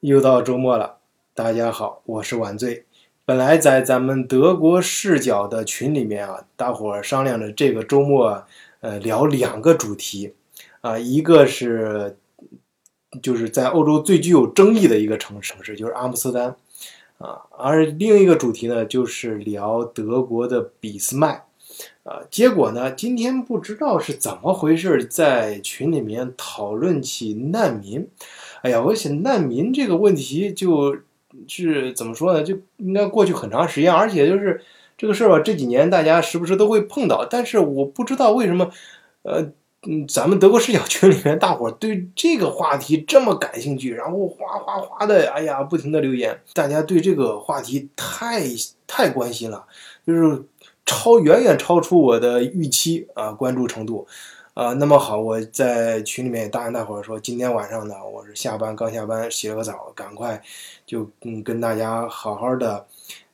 又到周末了，大家好，我是晚醉。本来在咱们德国视角的群里面啊，大伙儿商量着这个周末呃聊两个主题啊，一个是就是在欧洲最具有争议的一个城城市，就是阿姆斯特丹啊，而另一个主题呢就是聊德国的俾斯麦啊。结果呢，今天不知道是怎么回事，在群里面讨论起难民。哎呀，我想难民这个问题就是怎么说呢？就应该过去很长时间，而且就是这个事儿吧，这几年大家时不时都会碰到。但是我不知道为什么，呃，嗯，咱们德国视角群里面大伙儿对这个话题这么感兴趣，然后哗哗哗的，哎呀，不停的留言，大家对这个话题太太关心了，就是超远远超出我的预期啊，关注程度。啊，那么好，我在群里面也答应大伙儿说，今天晚上呢，我是下班刚下班，洗了个澡，赶快就嗯跟大家好好的，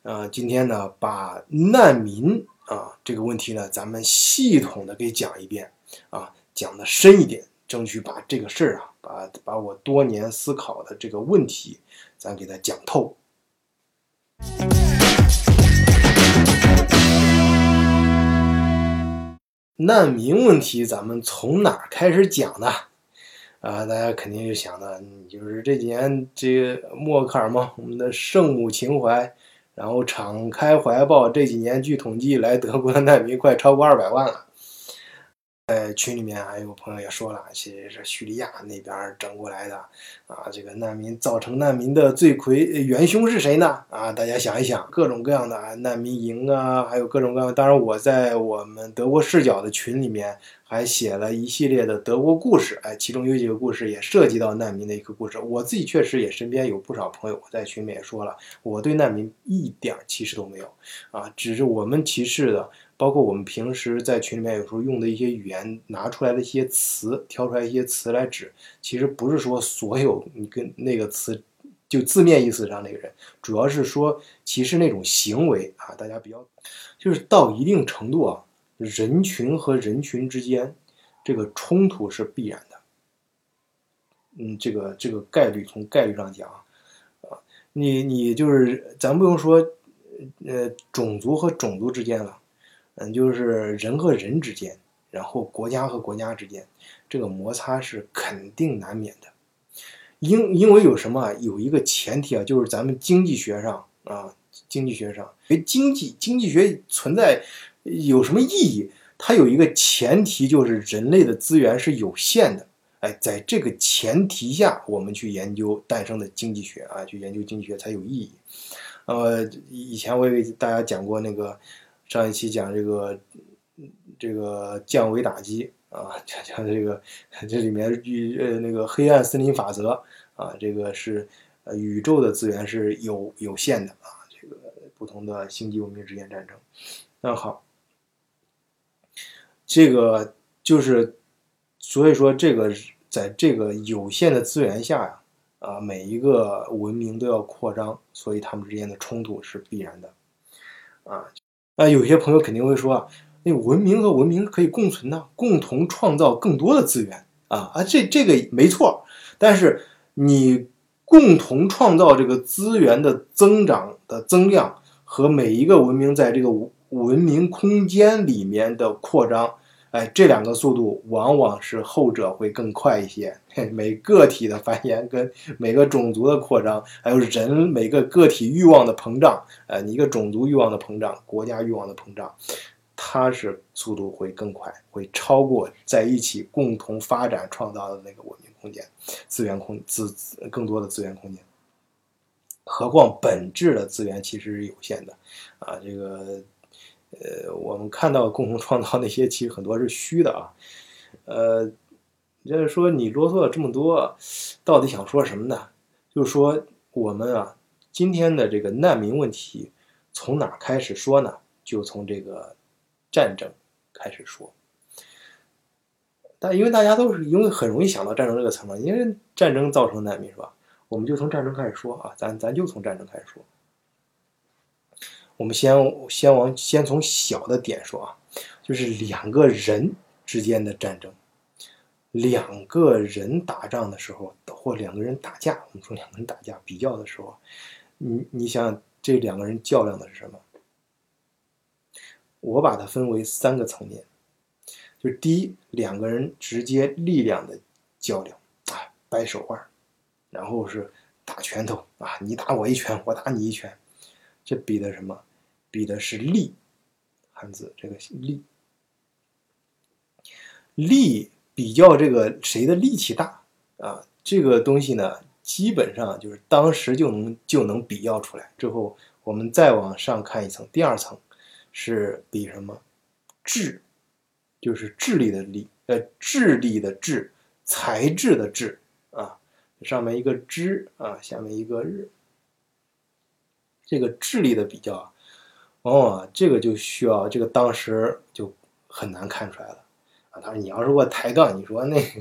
呃，今天呢把难民啊这个问题呢，咱们系统的给讲一遍啊，讲的深一点，争取把这个事儿啊，把把我多年思考的这个问题，咱给它讲透。难民问题，咱们从哪儿开始讲呢？啊，大家肯定就想到，就是这几年这个默克尔嘛，我们的圣母情怀，然后敞开怀抱。这几年据统计，来德国的难民快超过二百万了。在群里面还有朋友也说了，其实是叙利亚那边整过来的啊。这个难民造成难民的罪魁元凶是谁呢？啊，大家想一想，各种各样的难民营啊，还有各种各样。当然，我在我们德国视角的群里面还写了一系列的德国故事，哎，其中有几个故事也涉及到难民的一个故事。我自己确实也身边有不少朋友，我在群里面也说了，我对难民一点歧视都没有啊，只是我们歧视的。包括我们平时在群里面有时候用的一些语言拿出来的一些词，挑出来一些词来指，其实不是说所有你跟那个词就字面意思上那个人，主要是说其实那种行为啊，大家比较就是到一定程度啊，人群和人群之间这个冲突是必然的。嗯，这个这个概率从概率上讲啊，你你就是咱不用说呃种族和种族之间了。嗯，就是人和人之间，然后国家和国家之间，这个摩擦是肯定难免的。因因为有什么？有一个前提啊，就是咱们经济学上啊，经济学上，经济经济学存在有什么意义？它有一个前提，就是人类的资源是有限的。哎，在这个前提下，我们去研究诞生的经济学啊，去研究经济学才有意义。呃，以前我也给大家讲过那个。上一期讲这个，这个降维打击啊，讲讲这个这里面宇呃那个黑暗森林法则啊，这个是呃宇宙的资源是有有限的啊，这个不同的星际文明之间战争。那好，这个就是所以说这个在这个有限的资源下呀，啊每一个文明都要扩张，所以他们之间的冲突是必然的啊。啊，有些朋友肯定会说啊，那文明和文明可以共存呢，共同创造更多的资源啊啊，这这个没错。但是你共同创造这个资源的增长的增量和每一个文明在这个文明空间里面的扩张。哎，这两个速度往往是后者会更快一些。每个体的繁衍跟每个种族的扩张，还有人每个个体欲望的膨胀，呃，你一个种族欲望的膨胀，国家欲望的膨胀，它是速度会更快，会超过在一起共同发展创造的那个文明空间、资源空资更多的资源空间。何况本质的资源其实是有限的，啊，这个。呃，我们看到共同创造那些，其实很多是虚的啊。呃，就是说你啰嗦了这么多，到底想说什么呢？就是说我们啊，今天的这个难民问题从哪开始说呢？就从这个战争开始说。但因为大家都是因为很容易想到战争这个词嘛，因为战争造成难民是吧？我们就从战争开始说啊，咱咱就从战争开始说。我们先先往先从小的点说啊，就是两个人之间的战争，两个人打仗的时候，或两个人打架，我们说两个人打架比较的时候，你你想这两个人较量的是什么？我把它分为三个层面，就是第一，两个人直接力量的较量啊，掰手腕，然后是打拳头啊，你打我一拳，我打你一拳，这比的什么？比的是力，汉字这个力，力比较这个谁的力气大啊？这个东西呢，基本上就是当时就能就能比较出来。之后我们再往上看一层，第二层。是比什么智，就是智力的力，呃，智力的智，才智的智啊，上面一个知啊，下面一个日，这个智力的比较啊，往往这个就需要这个当时就很难看出来了啊。他说：“你要是给我抬杠，你说那个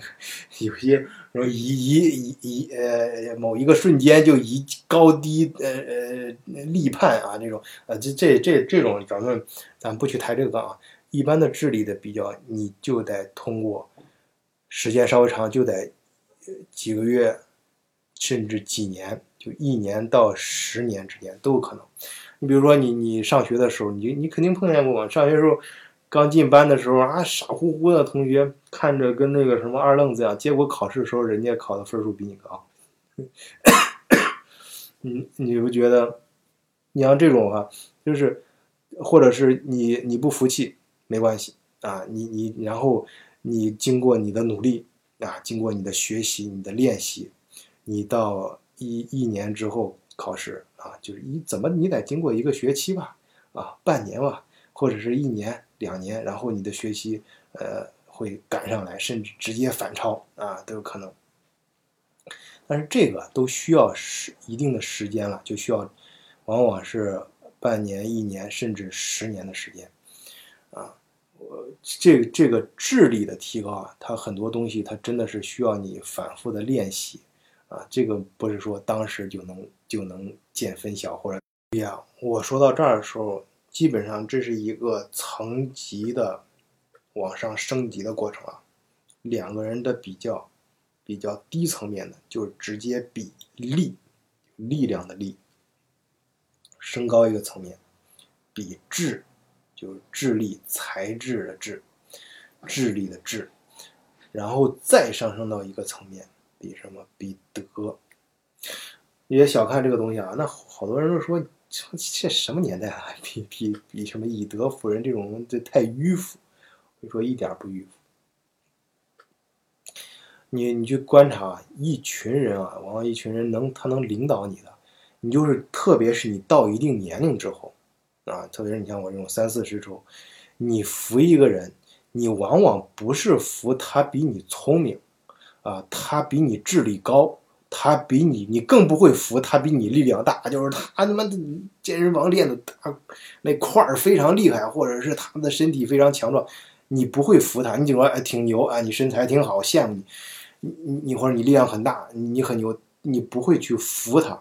有些说一一一呃某一个瞬间就一高低呃呃立判啊这种呃这这这这种咱们咱不去抬这个杠啊。一般的智力的比较，你就得通过时间稍微长，就得几个月甚至几年，就一年到十年之间都有可能。你比如说你你上学的时候，你你肯定碰见过嘛，上学时候。”刚进班的时候啊，傻乎乎的同学看着跟那个什么二愣子一样，结果考试的时候人家考的分数比你高。你你不觉得？你像这种啊，就是，或者是你你不服气没关系啊，你你然后你经过你的努力啊，经过你的学习、你的练习，你到一一年之后考试啊，就是你怎么你得经过一个学期吧，啊，半年吧，或者是一年。两年，然后你的学习，呃，会赶上来，甚至直接反超啊，都有可能。但是这个都需要时一定的时间了，就需要，往往是半年、一年，甚至十年的时间，啊，我这这个智力的提高啊，它很多东西它真的是需要你反复的练习，啊，这个不是说当时就能就能见分晓或者哎呀，我说到这儿的时候。基本上这是一个层级的往上升级的过程啊，两个人的比较，比较低层面的就是直接比力，力量的力，升高一个层面，比智，就是智力才智的智，智力的智，然后再上升到一个层面，比什么？比德。别小看这个东西啊，那好多人都说。这这什么年代啊？比比比什么以德服人这种，这太迂腐。我说一点不迂腐。你你去观察一群人啊，往往一群人能他能领导你的，你就是特别是你到一定年龄之后啊，特别是你像我这种三四十之后，你服一个人，你往往不是服他比你聪明啊，他比你智力高。他比你，你更不会服他比你力量大，就是他他妈的健身房练的大那块儿非常厉害，或者是他们的身体非常强壮，你不会服他，你就说哎挺牛啊，你身材挺好，羡慕你，你你你或者你力量很大，你很牛，你不会去服他，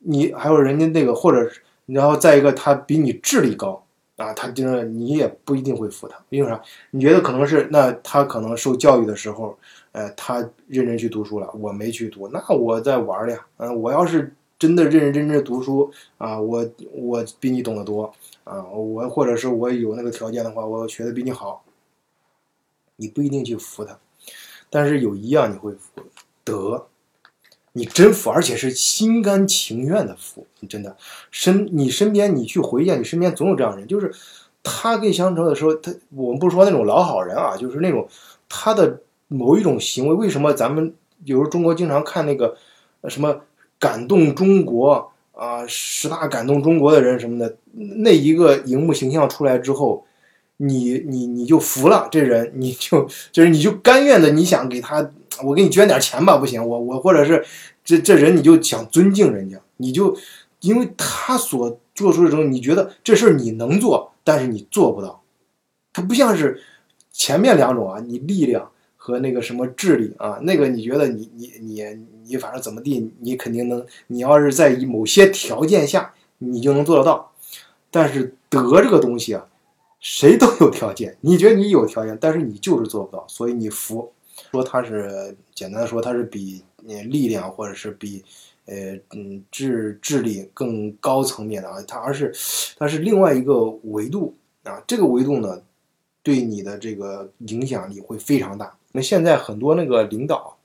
你还有人家那个，或者然后再一个他比你智力高。啊，他就是你也不一定会服他，因为啥？你觉得可能是那他可能受教育的时候，呃，他认真去读书了，我没去读，那我在玩儿呀。嗯，我要是真的认认真真读书啊，我我比你懂得多啊，我或者是我有那个条件的话，我学的比你好，你不一定去服他，但是有一样你会服德。你真服，而且是心甘情愿的服，你真的身你身边你去回见，你身边总有这样人，就是他跟相处的时候，他我们不说那种老好人啊，就是那种他的某一种行为，为什么咱们有时候中国经常看那个什么感动中国啊，十大感动中国的人什么的，那一个荧幕形象出来之后，你你你就服了这人，你就 就是你就甘愿的，你想给他。我给你捐点钱吧，不行，我我或者是这这人你就想尊敬人家，你就因为他所做出的这种，你觉得这事儿你能做，但是你做不到。他不像是前面两种啊，你力量和那个什么智力啊，那个你觉得你你你你反正怎么地，你肯定能。你要是在某些条件下，你就能做得到。但是德这个东西啊，谁都有条件，你觉得你有条件，但是你就是做不到，所以你服。说它是简单的说，它是比力量或者是比呃嗯智智力更高层面的啊，它而是它是另外一个维度啊，这个维度呢对你的这个影响力会非常大。那现在很多那个领导，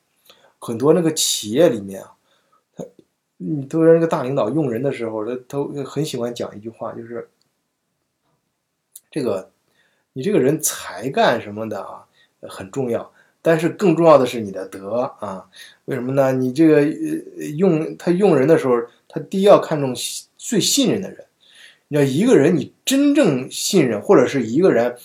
很多那个企业里面啊，他你都是那个大领导用人的时候，他都很喜欢讲一句话，就是这个你这个人才干什么的啊很重要。但是更重要的是你的德啊，为什么呢？你这个用他用人的时候，他第一要看重最信任的人。你要一个人你真正信任，或者是一个人，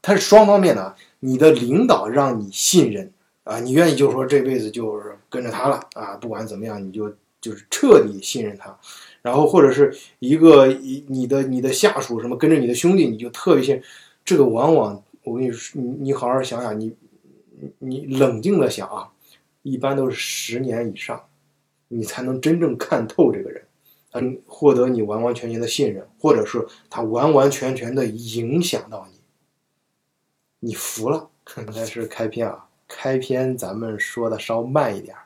他是双方面的。你的领导让你信任啊，你愿意就说这辈子就是跟着他了啊，不管怎么样，你就就是彻底信任他。然后或者是一个一你的你的下属什么跟着你的兄弟，你就特别信。这个往往我跟你说，你你好好想想你。你冷静的想啊，一般都是十年以上，你才能真正看透这个人，嗯，获得你完完全全的信任，或者是他完完全全的影响到你你，服了。刚才是开篇啊，开篇咱们说的稍慢一点，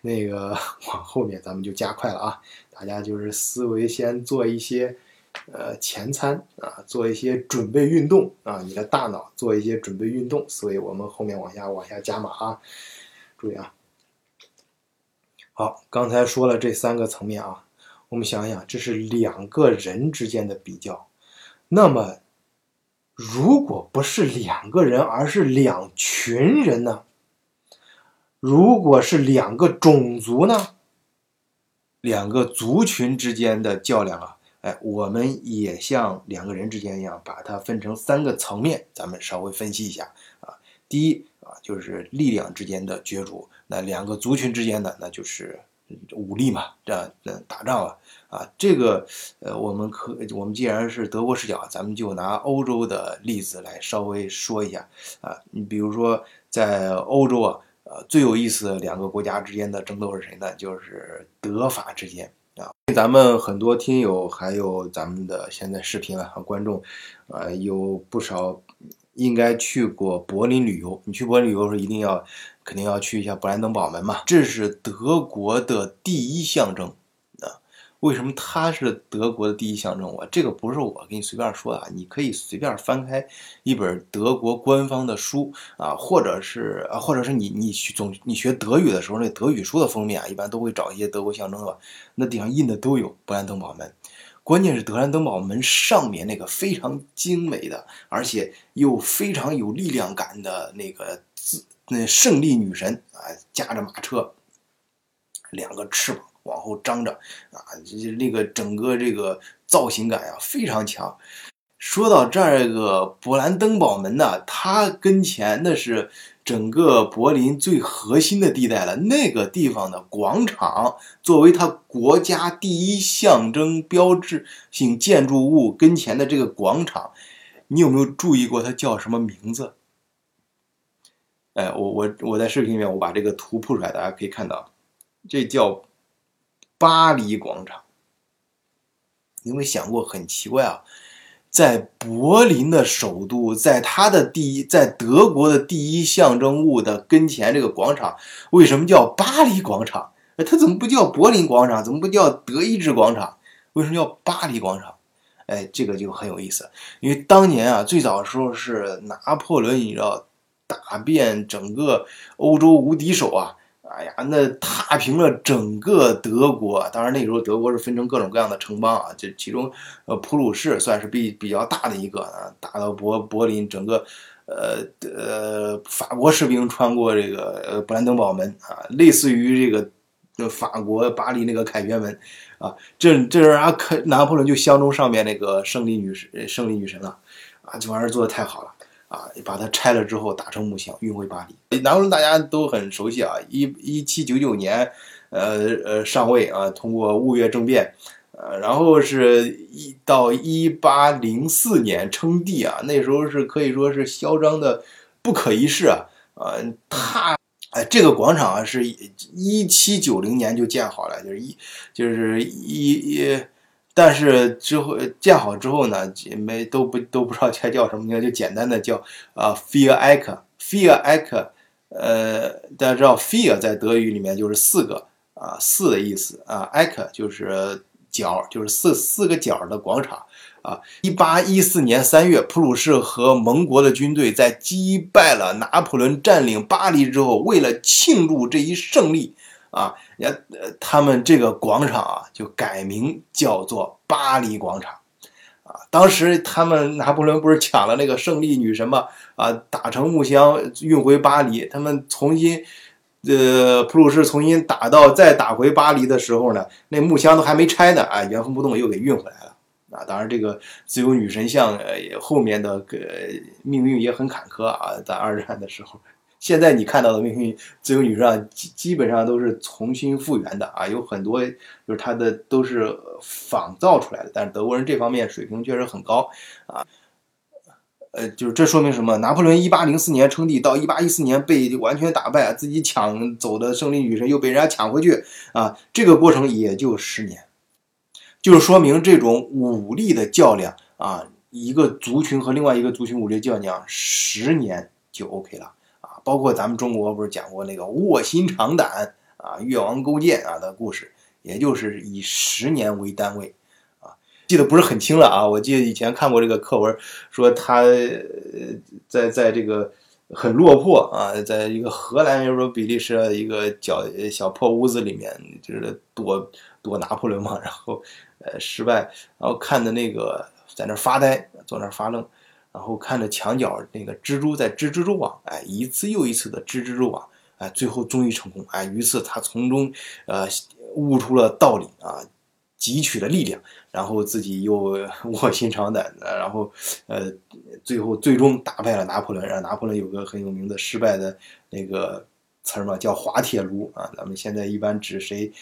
那个 往后面咱们就加快了啊，大家就是思维先做一些。呃，前餐啊，做一些准备运动啊，你的大脑做一些准备运动，所以我们后面往下往下加码啊，注意啊。好，刚才说了这三个层面啊，我们想想，这是两个人之间的比较。那么，如果不是两个人，而是两群人呢？如果是两个种族呢？两个族群之间的较量啊？哎，我们也像两个人之间一样，把它分成三个层面，咱们稍微分析一下啊。第一啊，就是力量之间的角逐；那两个族群之间的，那就是武力嘛，这那打仗了啊。这个呃，我们可我们既然是德国视角，咱们就拿欧洲的例子来稍微说一下啊。你比如说在欧洲啊，呃，最有意思的两个国家之间的争斗是谁呢？就是德法之间。啊，咱们很多听友还有咱们的现在视频啊观众，呃，有不少应该去过柏林旅游。你去柏林旅游的时候，一定要肯定要去一下勃兰登堡门嘛，这是德国的第一象征。为什么它是德国的第一象征？我这个不是我给你随便说的啊，你可以随便翻开一本德国官方的书啊，或者是啊，或者是你你学总你学德语的时候，那德语书的封面啊，一般都会找一些德国象征吧，那顶上印的都有勃兰登堡门。关键是勃兰登堡门上面那个非常精美的，而且又非常有力量感的那个字，那胜利女神啊，驾着马车，两个翅膀。往后张着啊，这那个整个这个造型感呀非常强。说到这个勃兰登堡门呢，它跟前那是整个柏林最核心的地带了。那个地方的广场，作为它国家第一象征标志性建筑物跟前的这个广场，你有没有注意过它叫什么名字？哎，我我我在视频里面我把这个图铺出来，大家可以看到，这叫。巴黎广场，有没有想过很奇怪啊？在柏林的首都，在它的第一，在德国的第一象征物的跟前，这个广场为什么叫巴黎广场？哎，它怎么不叫柏林广场？怎么不叫德意志广场？为什么叫巴黎广场？哎，这个就很有意思，因为当年啊，最早的时候是拿破仑，你知道，打遍整个欧洲无敌手啊。哎呀，那踏平了整个德国。当然那时候德国是分成各种各样的城邦啊，这其中，呃，普鲁士算是比比较大的一个啊，打到柏柏林，整个，呃呃，法国士兵穿过这个呃勃兰登堡门啊，类似于这个法国巴黎那个凯旋门啊，这这人啊，可拿破仑就相中上面那个胜利女神，胜利女神了啊，这玩意儿做的太好了。啊，把它拆了之后打成木箱运回巴黎。拿破仑大家都很熟悉啊，一一七九九年，呃呃上位啊，通过雾月政变，呃，然后是一到一八零四年称帝啊，那时候是可以说是嚣张的不可一世啊，啊，他哎这个广场啊是一七九零年就建好了，就是一就是一一。但是之后建好之后呢，没都不都不知道该叫什么名，就简单的叫啊 f e a r e c f e a r e c 呃，大家知道 vier 在德语里面就是四个啊，四的意思啊，Ecke 就是角，就是四四个角的广场啊。一八一四年三月，普鲁士和盟国的军队在击败了拿破仑占领巴黎之后，为了庆祝这一胜利啊，也呃，他们这个广场啊就改名叫做巴黎广场。啊，当时他们拿破仑不是抢了那个胜利女神吗？啊，打成木箱运回巴黎。他们重新，呃，普鲁士重新打到再打回巴黎的时候呢，那木箱都还没拆呢，啊，原封不动又给运回来了。啊，当然这个自由女神像，呃，后面的个命运也很坎坷啊，在二战的时候。现在你看到的命运自由女神基基本上都是重新复原的啊，有很多就是它的都是仿造出来的，但是德国人这方面水平确实很高啊。呃，就是这说明什么？拿破仑一八零四年称帝，到一八一四年被完全打败，自己抢走的胜利女神又被人家抢回去啊，这个过程也就十年，就是说明这种武力的较量啊，一个族群和另外一个族群武力较量，十年就 OK 了。包括咱们中国不是讲过那个卧薪尝胆啊、越王勾践啊的故事，也就是以十年为单位啊，记得不是很清了啊。我记得以前看过这个课文，说他在在这个很落魄啊，在一个荷兰，就是说比利时的一个小小破屋子里面，就是躲躲拿破仑嘛，然后呃失败，然后看的那个在那发呆，坐那发愣。然后看着墙角那个蜘蛛在织蜘蛛网，哎，一次又一次的织蜘蛛网，哎，最后终于成功，哎，于是他从中，呃，悟出了道理啊，汲取了力量，然后自己又 卧薪尝胆，然后，呃，最后最终打败了拿破仑，让拿破仑有个很有名的失败的那个词儿嘛，叫滑铁卢啊。咱们现在一般指谁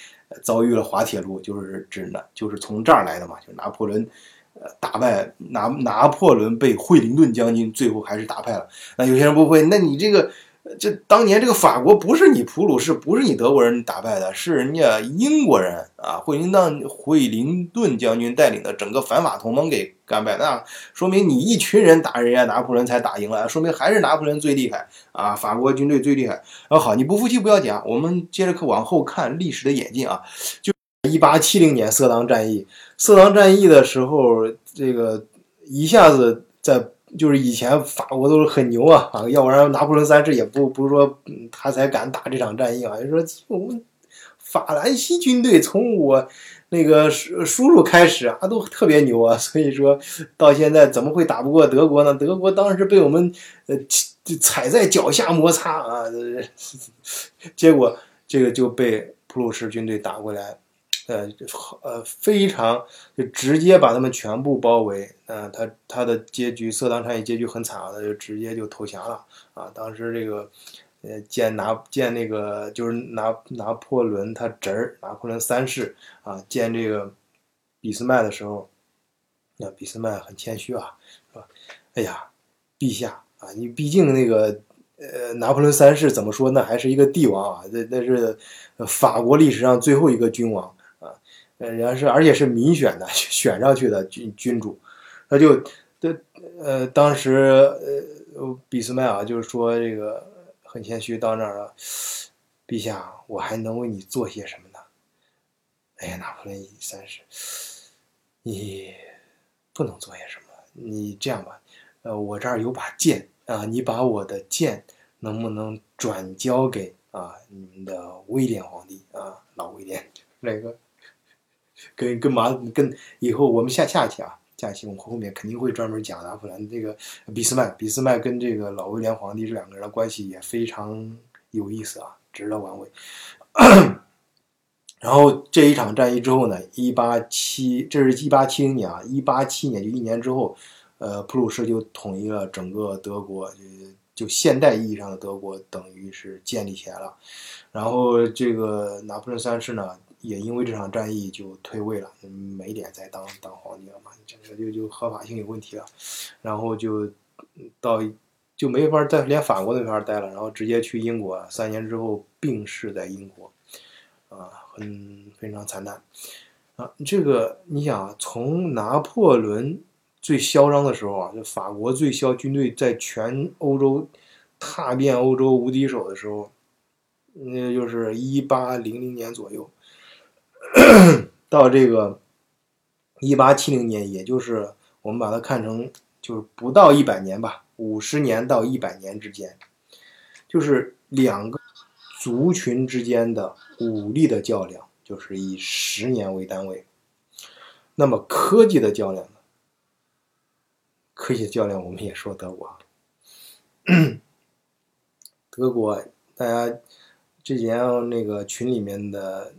遭遇了滑铁卢，就是指呢，就是从这儿来的嘛，就拿破仑。呃，打败拿拿破仑被惠灵顿将军最后还是打败了。那有些人不会，那你这个，这当年这个法国不是你普鲁士，不是你德国人打败的，是人家英国人啊，惠灵顿惠灵顿将军带领的整个反法同盟给干败。那说明你一群人打人家拿破仑才打赢了，说明还是拿破仑最厉害啊，法国军队最厉害。啊，好，你不服气不要讲，我们接着往后看历史的演进啊，就。一八七零年色当战役，色当战役的时候，这个一下子在就是以前法国都是很牛啊啊，要不然拿破仑三世也不不是说他才敢打这场战役啊，就说我们法兰西军队从我那个叔叔叔开始啊，都特别牛啊，所以说到现在怎么会打不过德国呢？德国当时被我们呃踩在脚下摩擦啊，结果这个就被普鲁士军队打过来。呃，呃，非常就直接把他们全部包围，嗯，他他的结局，色当战役结局很惨啊，他就直接就投降了啊。当时这个，呃，见拿见那个就是拿拿破仑他侄儿拿破仑三世啊，见这个俾斯麦的时候，那俾斯麦很谦虚啊，说，哎呀，陛下啊，你毕竟那个呃拿破仑三世怎么说那还是一个帝王啊，那那是法国历史上最后一个君王。人家是，而且是民选的，选上去的君君主，他就，这呃，当时呃，俾斯麦啊，就是说这个很谦虚，到那儿了，陛下，我还能为你做些什么呢？哎呀，拿破仑三世，你不能做些什么，你这样吧，呃，我这儿有把剑啊，你把我的剑能不能转交给啊你们的威廉皇帝啊，老威廉那个。跟跟马跟以后我们下下期啊，下期我们后面肯定会专门讲拿破仑这个俾斯麦，俾斯麦跟这个老威廉皇帝这两个人的关系也非常有意思啊，值得玩味。然后这一场战役之后呢，一八七，这是一八七零年啊，一八七年就一年之后，呃，普鲁士就统一了整个德国，就就现代意义上的德国等于是建立起来了。然后这个拿破仑三世呢。也因为这场战役就退位了，没脸再当当皇帝了嘛，整个就就合法性有问题了，然后就到就没法在连法国都没法待了，然后直接去英国，三年之后病逝在英国，啊，很非常惨淡啊。这个你想啊，从拿破仑最嚣张的时候啊，就法国最嚣军队在全欧洲踏遍欧洲无敌手的时候，那就是一八零零年左右，到这个一八七零年，也就是我们把它看成就是不到一百年吧，五十年到一百年之间，就是两个族群之间的武力的较量，就是以十年为单位。那么科技的较量呢？科技较量我们也说德国，德国大家之前那个群里面的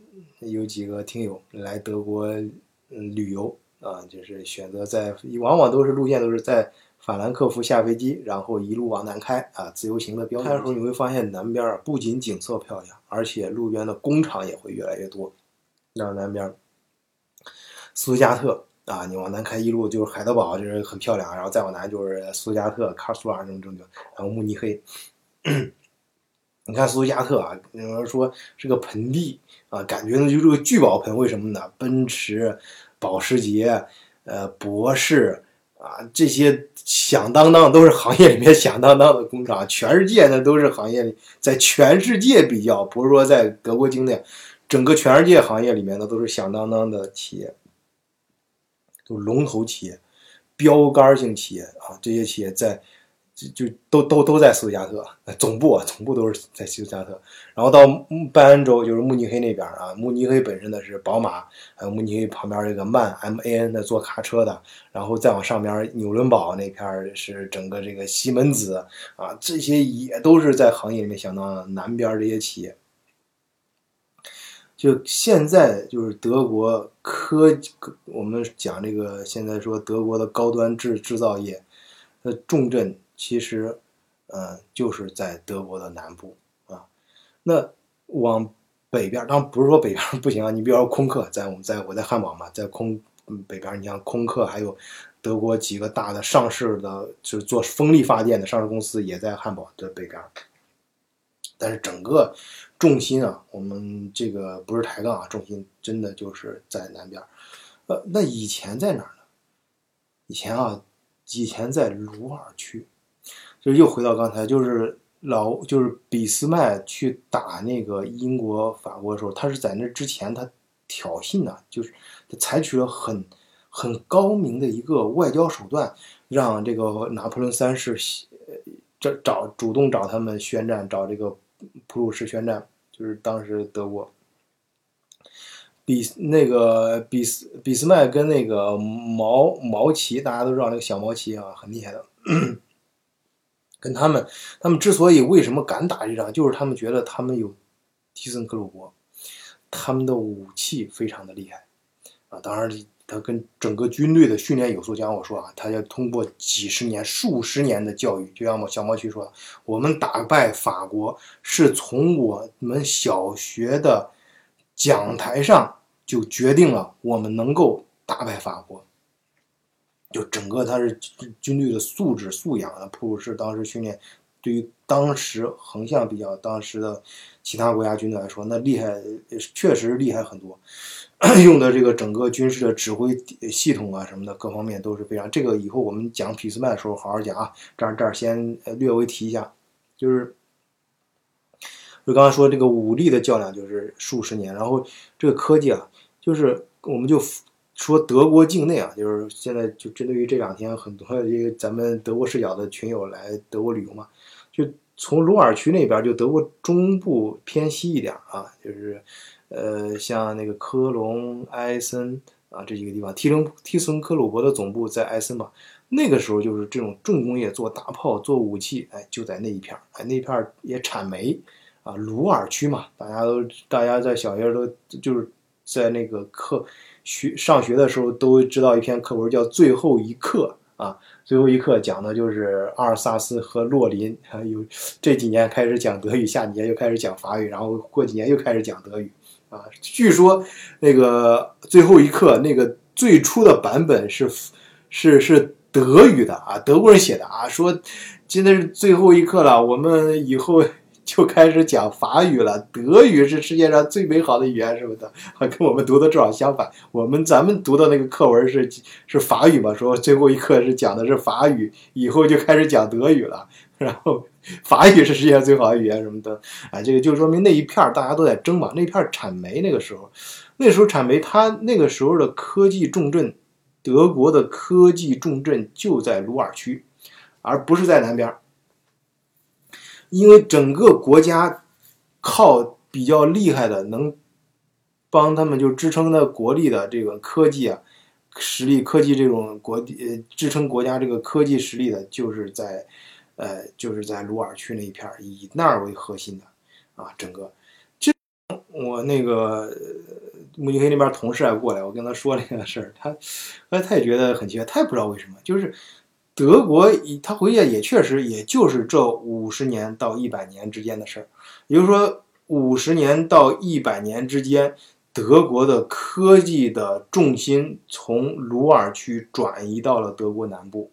有几个听友来德国嗯旅游啊，就是选择在往往都是路线都是在法兰克福下飞机，然后一路往南开啊，自由行的标。开的时候你会发现南边啊不仅景色漂亮，而且路边的工厂也会越来越多。那南边。斯图加特啊，你往南开一路就是海德堡，就是很漂亮，然后再往南就是苏加特、卡苏尔这种这种，然后慕尼黑。你看斯图加特啊，有人说是个盆地啊，感觉呢就是个聚宝盆。为什么呢？奔驰、保时捷、呃，博士啊，这些响当当都是行业里面响当当的工厂，全世界呢都是行业里，在全世界比较，不是说在德国境内，整个全世界行业里面呢都是响当当的企业。都龙头企业、标杆性企业啊，这些企业在就就都都都在斯图加特总部啊，总部都是在斯图加特。然后到拜恩州，就是慕尼黑那边啊，慕尼黑本身的是宝马，还有慕尼黑旁边这个曼 M A N 的做卡车的，然后再往上边纽伦堡那片是整个这个西门子啊，这些也都是在行业里面相当南边这些企业。就现在就是德国科，我们讲这个现在说德国的高端制制造业的重镇，其实，嗯，就是在德国的南部啊。那往北边，当然不是说北边不行啊。你比如说空客，在我们在我在汉堡嘛，在空北边，你像空客，还有德国几个大的上市的，就是做风力发电的上市公司，也在汉堡的北边。但是整个重心啊，我们这个不是抬杠啊，重心真的就是在南边。呃，那以前在哪儿呢？以前啊，以前在鲁尔区，就又回到刚才，就是老就是俾斯麦去打那个英国、法国的时候，他是在那之前他挑衅呢，就是他采取了很很高明的一个外交手段，让这个拿破仑三世找找主动找他们宣战，找这个。普鲁士宣战就是当时德国，俾那个俾斯俾斯麦跟那个毛毛奇，大家都知道那个小毛奇啊，很厉害的。跟他们，他们之所以为什么敢打这仗，就是他们觉得他们有迪森克鲁伯，他们的武器非常的厉害啊，当然。他跟整个军队的训练有素，就像我说啊，他要通过几十年、数十年的教育，就像我小毛奇说，我们打败法国是从我们小学的讲台上就决定了，我们能够打败法国。就整个他是军队的素质素养的，普鲁士当时训练，对于当时横向比较当时的其他国家军队来说，那厉害，确实厉害很多。用的这个整个军事的指挥系统啊什么的各方面都是非常。这个以后我们讲俾斯麦的时候好好讲啊。这儿这儿先略微提一下，就是就刚才说这个武力的较量就是数十年，然后这个科技啊，就是我们就说德国境内啊，就是现在就针对于这两天很多这个咱们德国视角的群友来德国旅游嘛，就从鲁尔区那边就德国中部偏西一点啊，就是。呃，像那个科隆、埃森啊这几个地方，提森提森克鲁伯的总部在埃森嘛。那个时候就是这种重工业，做大炮、做武器，哎，就在那一片儿。哎，那片儿也产煤啊，鲁尔区嘛，大家都大家在小学都就是在那个课学上学的时候都知道一篇课文叫《最后一课》啊，《最后一课》讲的就是阿尔萨斯和洛林，还有这几年开始讲德语，下几年又开始讲法语，然后过几年又开始讲德语。啊，据说那个最后一课那个最初的版本是是是德语的啊，德国人写的啊，说现在是最后一课了，我们以后 就开始讲法语了。德语是世界上最美好的语言什么的，跟我们读的正好相反。我们咱们读的那个课文是是法语嘛，说最后一课是讲的是法语，以后就开始讲德语了。然后法语是世界上最好的语言什么的，啊，这个就说明那一片大家都在争嘛。那片产煤那个时候，那时候产煤，它那个时候的科技重镇，德国的科技重镇就在鲁尔区，而不是在南边。因为整个国家靠比较厉害的，能帮他们就支撑的国力的这个科技啊实力，科技这种国呃支撑国家这个科技实力的，就是在呃就是在鲁尔区那一片以那儿为核心的啊，整个这我那个 慕尼黑那边同事还过来，我跟他说这个事儿，他哎他也觉得很奇怪，他也不知道为什么，就是。德国，他回去也确实，也就是这五十年到一百年之间的事儿。也就是说，五十年到一百年之间，德国的科技的重心从鲁尔区转移到了德国南部。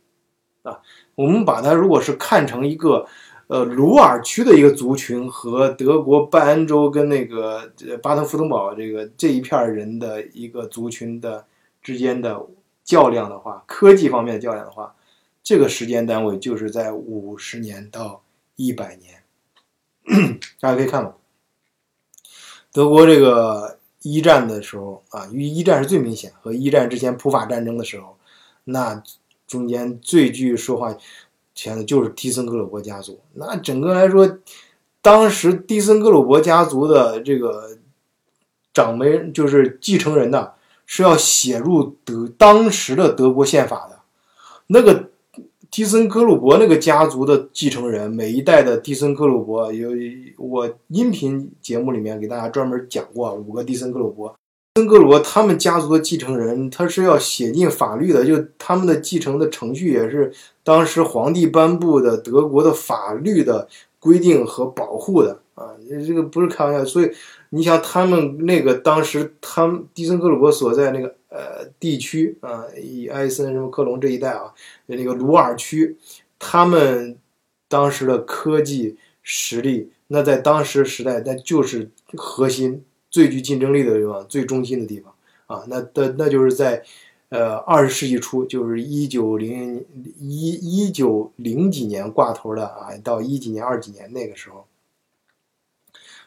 啊，我们把它如果是看成一个，呃，鲁尔区的一个族群和德国拜恩州跟那个巴登符腾堡这个这一片人的一个族群的之间的较量的话，科技方面的较量的话。这个时间单位就是在五十年到一百年，大家可以看到，德国这个一战的时候啊，因为一战是最明显，和一战之前普法战争的时候，那中间最具说话权的就是蒂森格鲁伯家族。那整个来说，当时蒂森格鲁伯家族的这个长辈就是继承人呢，是要写入德当时的德国宪法的，那个。蒂森格鲁伯那个家族的继承人，每一代的蒂森格鲁伯有我音频节目里面给大家专门讲过五个蒂森格鲁伯，蒂森格鲁伯他们家族的继承人，他是要写进法律的，就他们的继承的程序也是当时皇帝颁布的德国的法律的规定和保护的啊，这个不是开玩笑，所以你想他们那个当时他们蒂森格鲁伯所在那个。呃，地区啊，以埃森什么克隆这一带啊，那个鲁尔区，他们当时的科技实力，那在当时时代，那就是核心、最具竞争力的地方、最中心的地方啊。那的那就是在呃二十世纪初，就是一九零一一九零几年挂头的啊，到一几年、二几年那个时候，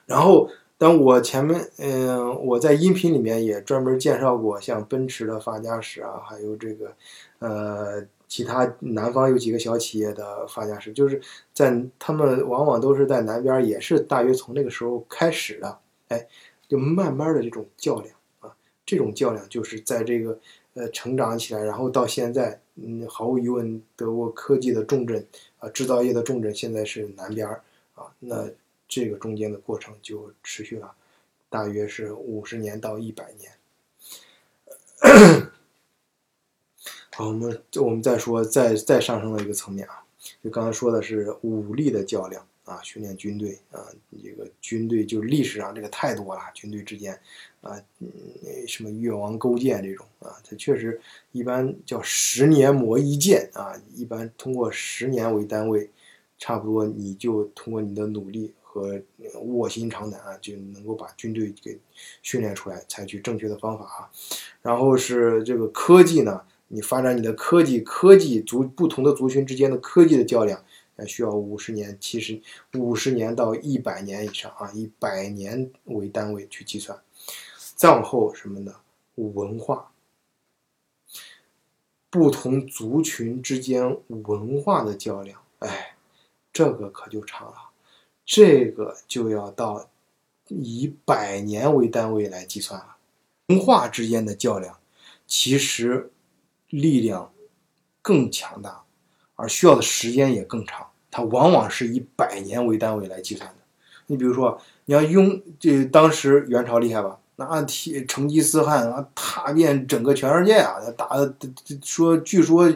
然后。但我前面，嗯，我在音频里面也专门介绍过，像奔驰的发家史啊，还有这个，呃，其他南方有几个小企业的发家史，就是在他们往往都是在南边，也是大约从那个时候开始的，哎，就慢慢的这种较量啊，这种较量就是在这个呃成长起来，然后到现在，嗯，毫无疑问，德国科技的重镇啊，制造业的重镇现在是南边啊，那。这个中间的过程就持续了，大约是五十年到一百年。好，我们我们再说，再再上升到一个层面啊，就刚才说的是武力的较量啊，训练军队啊，这个军队就历史上这个太多了，军队之间啊，嗯，什么越王勾践这种啊，它确实一般叫十年磨一剑啊，一般通过十年为单位，差不多你就通过你的努力。和卧薪尝胆啊，就能够把军队给训练出来，采取正确的方法啊。然后是这个科技呢，你发展你的科技，科技族不同的族群之间的科技的较量，需要五十年、七十五十年到一百年以上啊，以百年为单位去计算。再往后什么呢？文化，不同族群之间文化的较量，哎，这个可就长了。这个就要到以百年为单位来计算了。文化之间的较量，其实力量更强大，而需要的时间也更长。它往往是以百年为单位来计算的。你比如说，你要用这当时元朝厉害吧？那提成吉思汗啊，踏遍整个全世界啊，打说据说，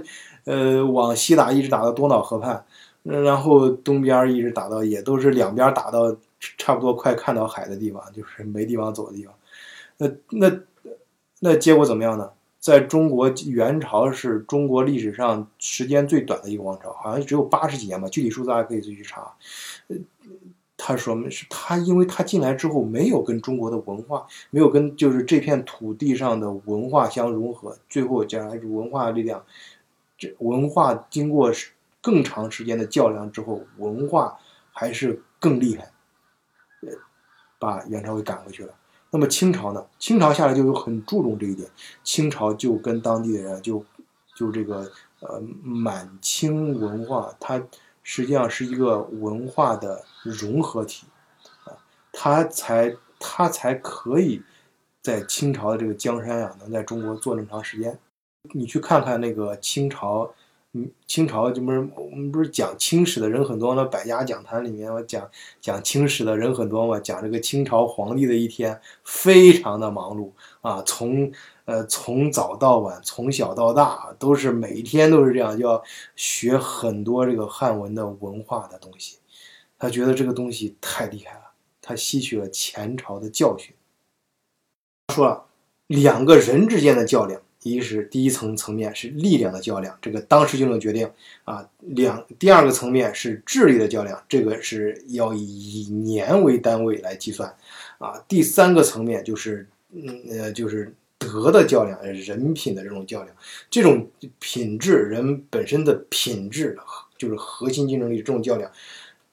呃，往西打一直打到多瑙河畔。然后东边一直打到，也都是两边打到差不多快看到海的地方，就是没地方走的地方。那那那结果怎么样呢？在中国元朝是中国历史上时间最短的一个王朝，好像只有八十几年吧，具体数字大家可以自己去查。他说是他，因为他进来之后没有跟中国的文化，没有跟就是这片土地上的文化相融合，最后将来文化力量，这文化经过更长时间的较量之后，文化还是更厉害，呃，把元朝给赶回去了。那么清朝呢？清朝下来就有很注重这一点，清朝就跟当地的人就就这个呃满清文化，它。实际上是一个文化的融合体，啊，它才它才可以在清朝的这个江山呀，能在中国做那么长时间。你去看看那个清朝，清朝就不是我们不是讲清史的人很多吗？百家讲坛里面我讲讲清史的人很多嘛，讲这个清朝皇帝的一天非常的忙碌啊，从。呃，从早到晚，从小到大，都是每一天都是这样，要学很多这个汉文的文化的东西。他觉得这个东西太厉害了，他吸取了前朝的教训。说了两个人之间的较量，一是第一层层面是力量的较量，这个当时就能决定啊。两第二个层面是智力的较量，这个是要以年为单位来计算啊。第三个层面就是嗯呃就是。德的较量，人品的这种较量，这种品质，人本身的品质，就是核心竞争力这种较量，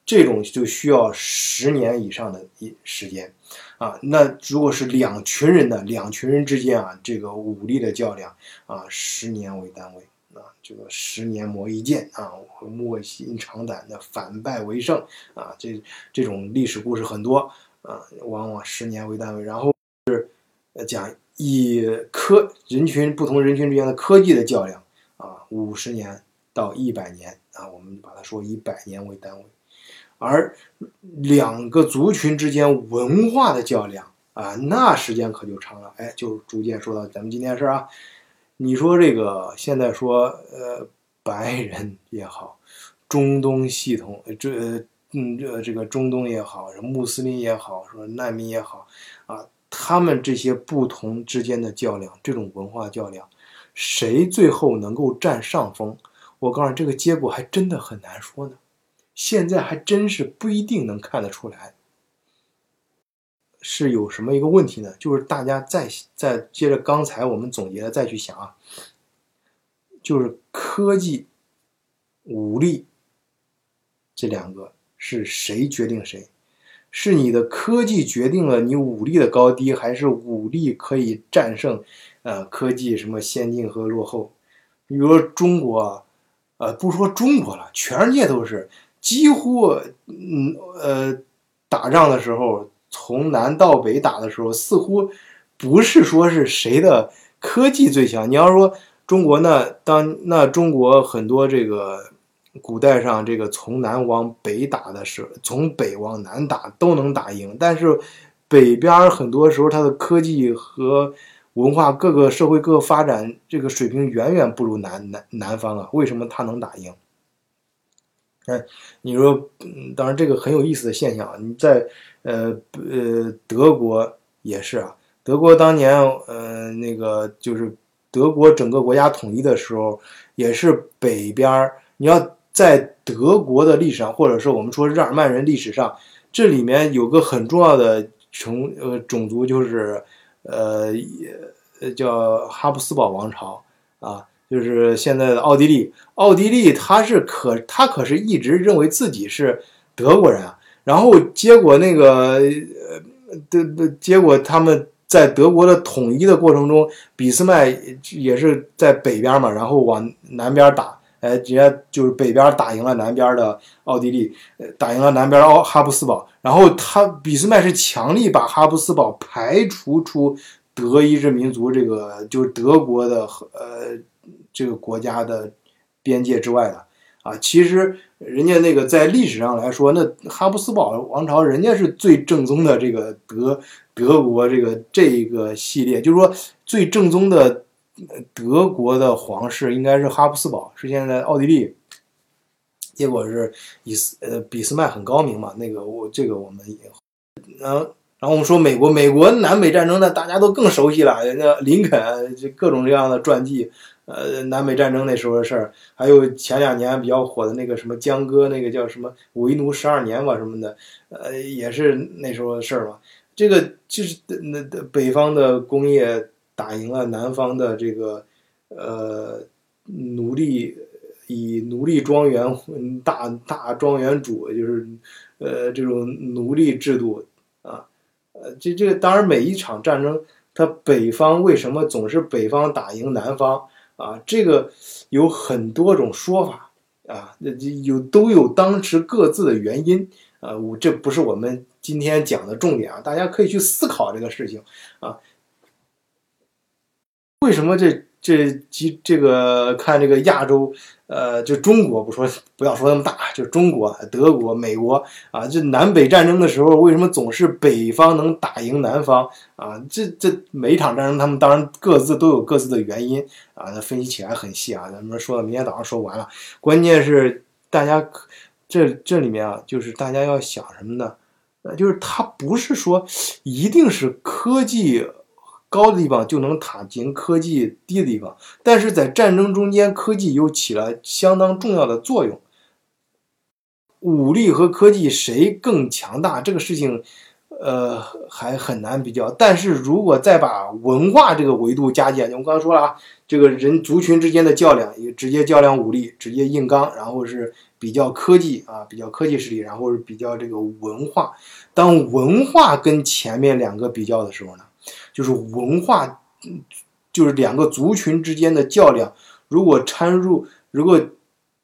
这种就需要十年以上的一时间啊。那如果是两群人的，两群人之间啊，这个武力的较量啊，十年为单位啊，这个十年磨一剑啊，卧薪尝胆的反败为胜啊，这这种历史故事很多啊，往往十年为单位，然后是呃讲。以科人群不同人群之间的科技的较量啊，五十年到一百年啊，我们把它说以百年为单位，而两个族群之间文化的较量啊，那时间可就长了。哎，就逐渐说到咱们今天事儿啊，你说这个现在说呃白人也好，中东系统这嗯这这个中东也好，穆斯林也好，说难民也好啊。他们这些不同之间的较量，这种文化较量，谁最后能够占上风？我告诉你，这个结果还真的很难说呢。现在还真是不一定能看得出来。是有什么一个问题呢？就是大家再再接着刚才我们总结的再去想啊，就是科技、武力这两个是谁决定谁？是你的科技决定了你武力的高低，还是武力可以战胜，呃，科技什么先进和落后？比如说中国，呃，不说中国了，全世界都是几乎，嗯呃，打仗的时候从南到北打的时候，似乎不是说是谁的科技最强。你要说中国呢当那中国很多这个。古代上这个从南往北打的时，从北往南打都能打赢，但是北边很多时候它的科技和文化各个社会各个发展这个水平远远不如南南南方啊，为什么它能打赢？哎，你说，嗯，当然这个很有意思的现象，你在呃呃德国也是啊，德国当年呃那个就是德国整个国家统一的时候，也是北边儿你要。在德国的历史上，或者说我们说日耳曼人历史上，这里面有个很重要的种呃种族，就是呃呃叫哈布斯堡王朝啊，就是现在的奥地利。奥地利他是可他可是一直认为自己是德国人啊，然后结果那个呃的的结果他们在德国的统一的过程中，俾斯麦也是在北边嘛，然后往南边打。哎，直接就是北边打赢了南边的奥地利，打赢了南边奥哈布斯堡，然后他俾斯麦是强力把哈布斯堡排除出德意志民族这个就是德国的呃这个国家的边界之外的啊。其实人家那个在历史上来说，那哈布斯堡王朝人家是最正宗的这个德德国这个这个系列，就是说最正宗的。德国的皇室应该是哈布斯堡，是现在奥地利。结果是以斯呃俾斯麦很高明嘛，那个我这个我们也，然后然后我们说美国，美国南北战争呢，大家都更熟悉了，人家林肯这各种各样的传记，呃，南北战争那时候的事儿，还有前两年比较火的那个什么江歌，那个叫什么为奴十二年吧什么的，呃，也是那时候的事儿嘛。这个就是那北方的工业打赢了南方的这个呃奴隶，以奴隶庄园大大庄园主就是呃这种奴隶制度啊，呃这这个当然每一场战争，它北方为什么总是北方打赢南方啊？这个有很多种说法啊，那有都有当时各自的原因。啊，我这不是我们今天讲的重点啊，大家可以去思考这个事情啊。为什么这这几这个看这个亚洲，呃，就中国不说不要说那么大，就中国、德国、美国啊，这南北战争的时候，为什么总是北方能打赢南方啊？这这每一场战争，他们当然各自都有各自的原因啊，那分析起来很细啊，咱们说到明天早上说完了，关键是大家。这这里面啊，就是大家要想什么呢？呃，就是它不是说一定是科技高的地方就能打赢科技低的地方，但是在战争中间，科技又起了相当重要的作用。武力和科技谁更强大，这个事情，呃，还很难比较。但是如果再把文化这个维度加进，我刚刚说了啊，这个人族群之间的较量，也直接较量武力，直接硬刚，然后是。比较科技啊，比较科技实力，然后是比较这个文化。当文化跟前面两个比较的时候呢，就是文化，就是两个族群之间的较量。如果掺入，如果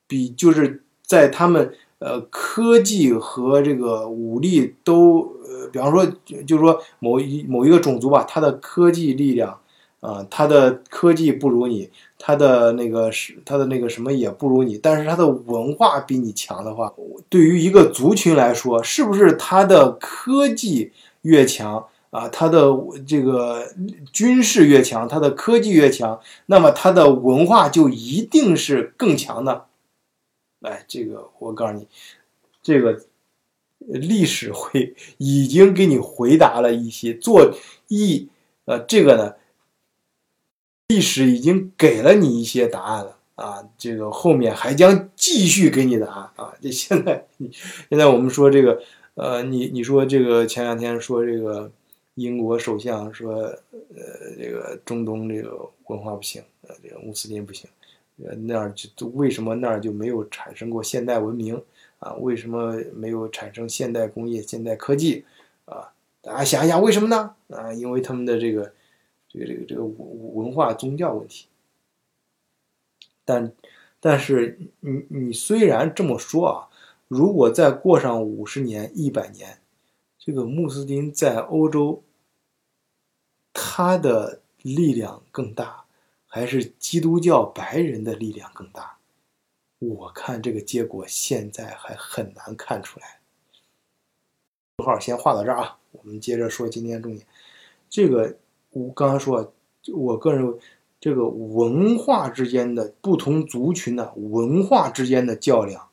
比就是在他们呃科技和这个武力都呃，比方说就是说某一某一个种族吧，它的科技力量。啊，他的科技不如你，他的那个是他的那个什么也不如你，但是他的文化比你强的话，对于一个族群来说，是不是他的科技越强啊，他的这个军事越强，他的科技越强，那么他的文化就一定是更强的？哎，这个我告诉你，这个历史会已经给你回答了一些，做一呃这个呢。历史已经给了你一些答案了啊，这个后面还将继续给你答案啊。这现在，现在我们说这个，呃，你你说这个前两天说这个英国首相说，呃，这个中东这个文化不行，呃，这个穆斯林不行，呃，那儿就为什么那儿就没有产生过现代文明啊？为什么没有产生现代工业、现代科技啊？大家想一想，为什么呢？啊，因为他们的这个。这个这个这个文文化宗教问题，但但是你你虽然这么说啊，如果再过上五十年一百年，这个穆斯林在欧洲，他的力量更大，还是基督教白人的力量更大？我看这个结果现在还很难看出来。号先画到这儿啊，我们接着说今天重点，这个。我刚才说，我个人认为，这个文化之间的不同族群的文化之间的较量，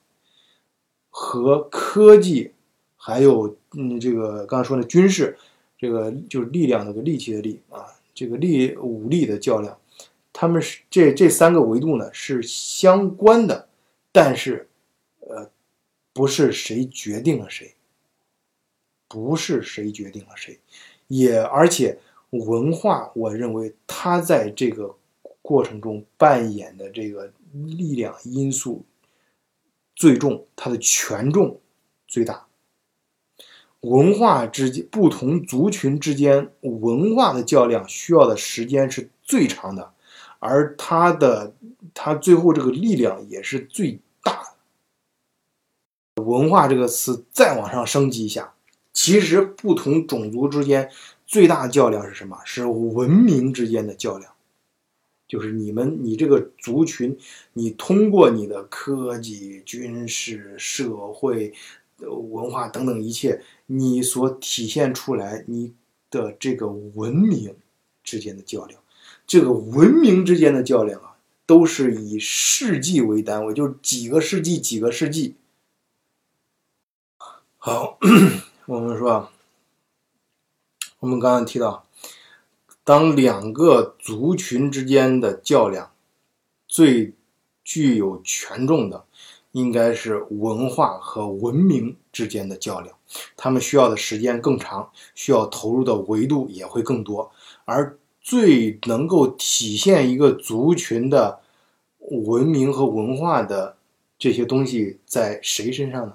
和科技，还有嗯，这个刚才说的军事，这个就是力量那个力气的力啊，这个力武力的较量，他们是这这三个维度呢是相关的，但是，呃，不是谁决定了谁，不是谁决定了谁，也而且。文化，我认为它在这个过程中扮演的这个力量因素最重，它的权重最大。文化之间不同族群之间文化的较量需要的时间是最长的，而它的它最后这个力量也是最大的。文化这个词再往上升级一下，其实不同种族之间。最大的较量是什么？是文明之间的较量，就是你们，你这个族群，你通过你的科技、军事、社会、文化等等一切，你所体现出来你的这个文明之间的较量，这个文明之间的较量啊，都是以世纪为单位，就是几个世纪，几个世纪。好，我们说。我们刚刚提到，当两个族群之间的较量，最具有权重的，应该是文化和文明之间的较量。他们需要的时间更长，需要投入的维度也会更多。而最能够体现一个族群的文明和文化的这些东西在谁身上呢？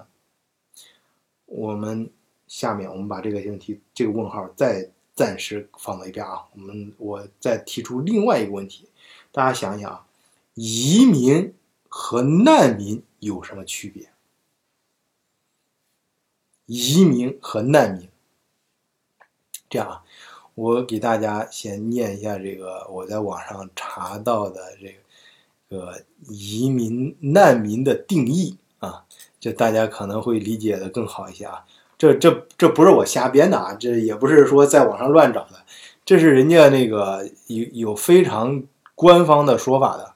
我们。下面我们把这个问题、这个问号再暂时放到一边啊。我们我再提出另外一个问题，大家想想啊，移民和难民有什么区别？移民和难民，这样啊，我给大家先念一下这个我在网上查到的这个个移民难民的定义啊，这大家可能会理解的更好一些啊。这这这不是我瞎编的啊，这也不是说在网上乱找的，这是人家那个有有非常官方的说法的，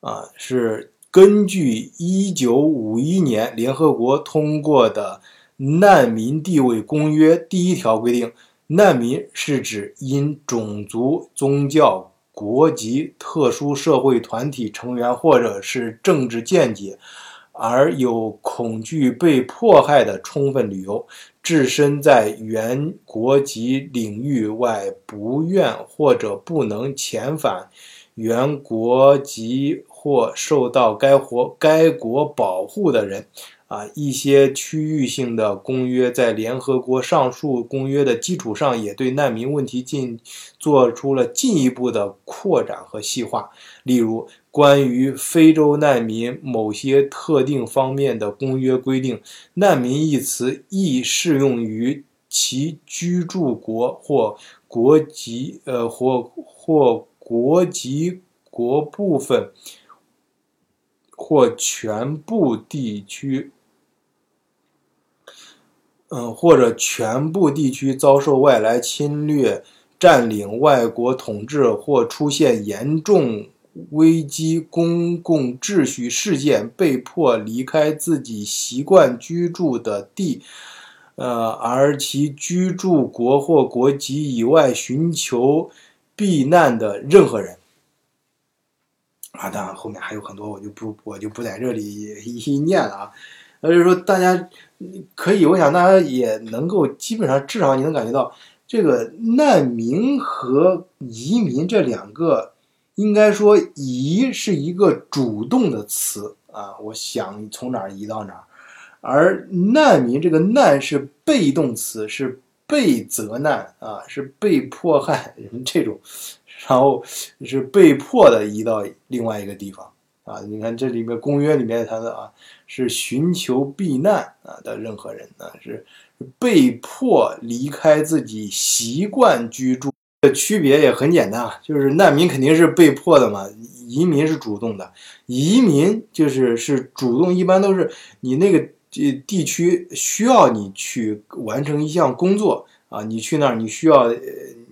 啊，是根据一九五一年联合国通过的《难民地位公约》第一条规定，难民是指因种族、宗教、国籍、特殊社会团体成员或者是政治见解。而有恐惧被迫害的充分理由，置身在原国籍领域外，不愿或者不能遣返原国籍或受到该国该国保护的人。啊，一些区域性的公约在联合国上述公约的基础上，也对难民问题进做出了进一步的扩展和细化。例如，关于非洲难民某些特定方面的公约规定，“难民”一词亦适用于其居住国或国籍呃或或国籍国部分或全部地区。嗯，或者全部地区遭受外来侵略、占领、外国统治或出现严重危机公共秩序事件，被迫离开自己习惯居住的地，呃，而其居住国或国籍以外寻求避难的任何人。啊，当然后面还有很多，我就不我就不在这里一一念了啊。那就是说，大家可以，我想大家也能够基本上，至少你能感觉到，这个难民和移民这两个，应该说移是一个主动的词啊，我想从哪儿移到哪儿，而难民这个难是被动词，是被责难啊，是被迫害人这种，然后是被迫的移到另外一个地方。啊，你看这里面公约里面谈的啊，是寻求避难啊的任何人啊，是被迫离开自己习惯居住的区别也很简单啊，就是难民肯定是被迫的嘛，移民是主动的，移民就是是主动，一般都是你那个地地区需要你去完成一项工作啊，你去那儿你需要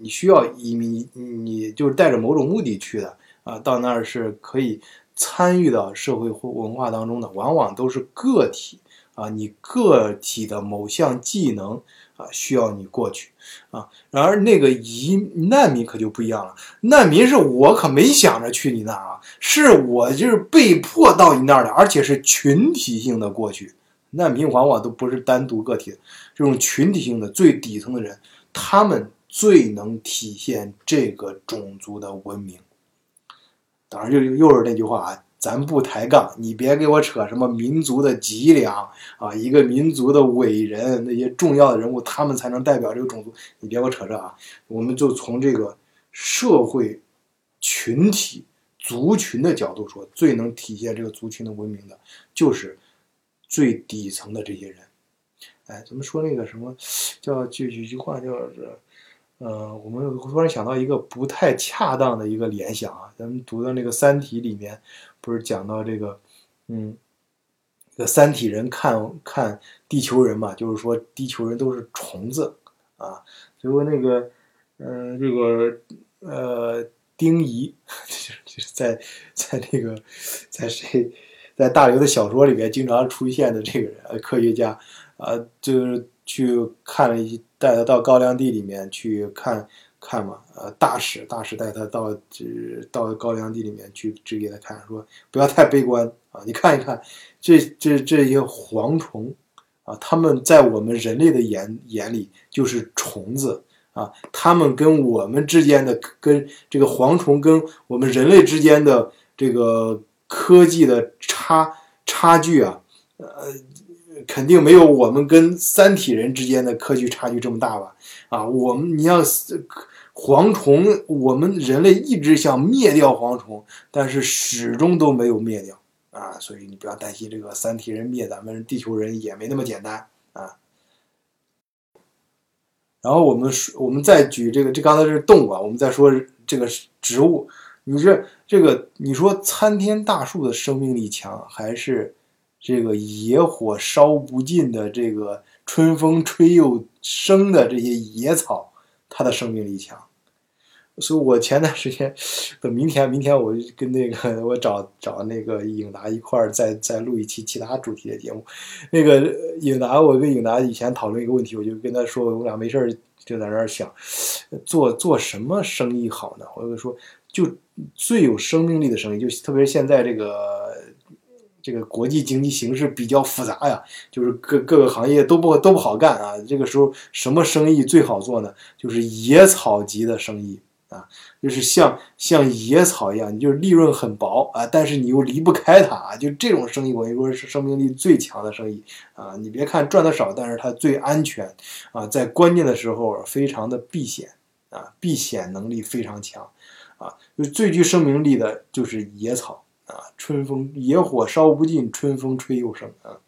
你需要移民，你就是带着某种目的去的啊，到那儿是可以。参与到社会或文化当中的，往往都是个体啊，你个体的某项技能啊，需要你过去啊。然而那个移难民可就不一样了，难民是我可没想着去你那儿啊，是我就是被迫到你那儿的，而且是群体性的过去。难民往往都不是单独个体，这种群体性的最底层的人，他们最能体现这个种族的文明。当然，又又是那句话啊，咱不抬杠，你别给我扯什么民族的脊梁啊，一个民族的伟人，那些重要的人物，他们才能代表这个种族，你别给我扯这啊。我们就从这个社会群体族群的角度说，最能体现这个族群的文明的，就是最底层的这些人。哎，怎么说那个什么叫就有句话叫是。呃，我们突然想到一个不太恰当的一个联想啊，咱们读的那个《三体》里面，不是讲到这个，嗯，这个三体人看看地球人嘛，就是说地球人都是虫子啊，结果那个，嗯，这个呃，丁仪 就是在在那个在谁在大刘的小说里面经常出现的这个人，呃科学家，啊，就是去看了一带他到高粱地里面去看看嘛，呃，大使大使带他到这到高粱地里面去指给他看，说不要太悲观啊，你看一看这这这些蝗虫啊，他们在我们人类的眼眼里就是虫子。啊，他们跟我们之间的，跟这个蝗虫跟我们人类之间的这个科技的差差距啊，呃，肯定没有我们跟三体人之间的科技差距这么大吧？啊，我们你像蝗虫，我们人类一直想灭掉蝗虫，但是始终都没有灭掉啊，所以你不要担心这个三体人灭咱们地球人也没那么简单啊。然后我们说，我们再举这个，这刚才是动物啊，我们再说这个植物。你这这个，你说参天大树的生命力强，还是这个野火烧不尽的这个春风吹又生的这些野草，它的生命力强？所以我前段时间，等明天，明天我跟那个我找找那个影达一块儿再再录一期其他主题的节目。那个影达，我跟影达以前讨论一个问题，我就跟他说，我俩没事儿就在那儿想，做做什么生意好呢？我就说，就最有生命力的生意，就特别是现在这个这个国际经济形势比较复杂呀，就是各各个行业都不都不好干啊。这个时候什么生意最好做呢？就是野草级的生意。啊，就是像像野草一样，你就是利润很薄啊，但是你又离不开它啊，就这种生意，我跟你说是生命力最强的生意啊。你别看赚的少，但是它最安全啊，在关键的时候非常的避险啊，避险能力非常强啊。就最具生命力的就是野草啊，春风野火烧不尽，春风吹又生啊。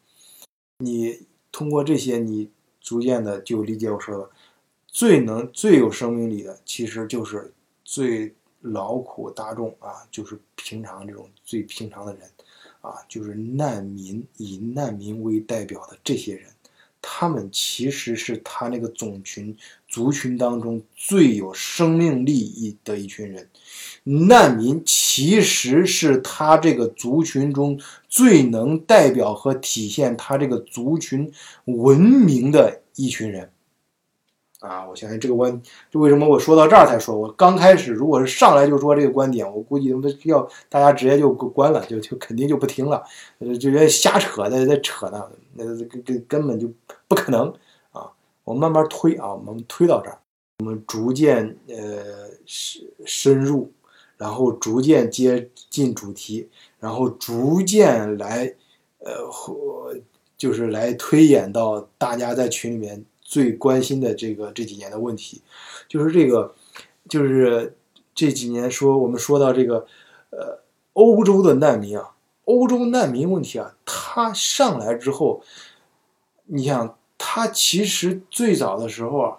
你通过这些，你逐渐的就理解我说的。最能最有生命力的，其实就是最劳苦大众啊，就是平常这种最平常的人，啊，就是难民，以难民为代表的这些人，他们其实是他那个种群族群当中最有生命力的一群人。难民其实是他这个族群中最能代表和体现他这个族群文明的一群人。啊，我相信这个观，就为什么我说到这儿才说？我刚开始如果是上来就说这个观点，我估计他妈要大家直接就关了，就就肯定就不听了，就觉得瞎扯，在在扯呢，那根根根本就不可能啊！我慢慢推啊，我们推到这儿，我们逐渐呃深深入，然后逐渐接近主题，然后逐渐来呃，就是来推演到大家在群里面。最关心的这个这几年的问题，就是这个，就是这几年说我们说到这个，呃，欧洲的难民啊，欧洲难民问题啊，他上来之后，你想他其实最早的时候啊，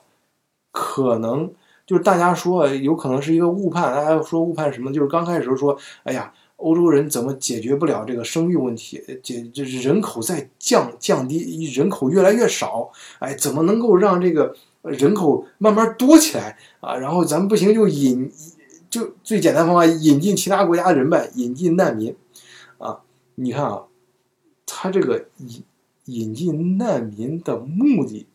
可能就是大家说有可能是一个误判，大家说误判什么？就是刚开始说，哎呀。欧洲人怎么解决不了这个生育问题？解就是人口在降降低，人口越来越少，哎，怎么能够让这个人口慢慢多起来啊？然后咱们不行就引，就最简单方法引进其他国家的人呗，引进难民啊！你看啊，他这个引引进难民的目的，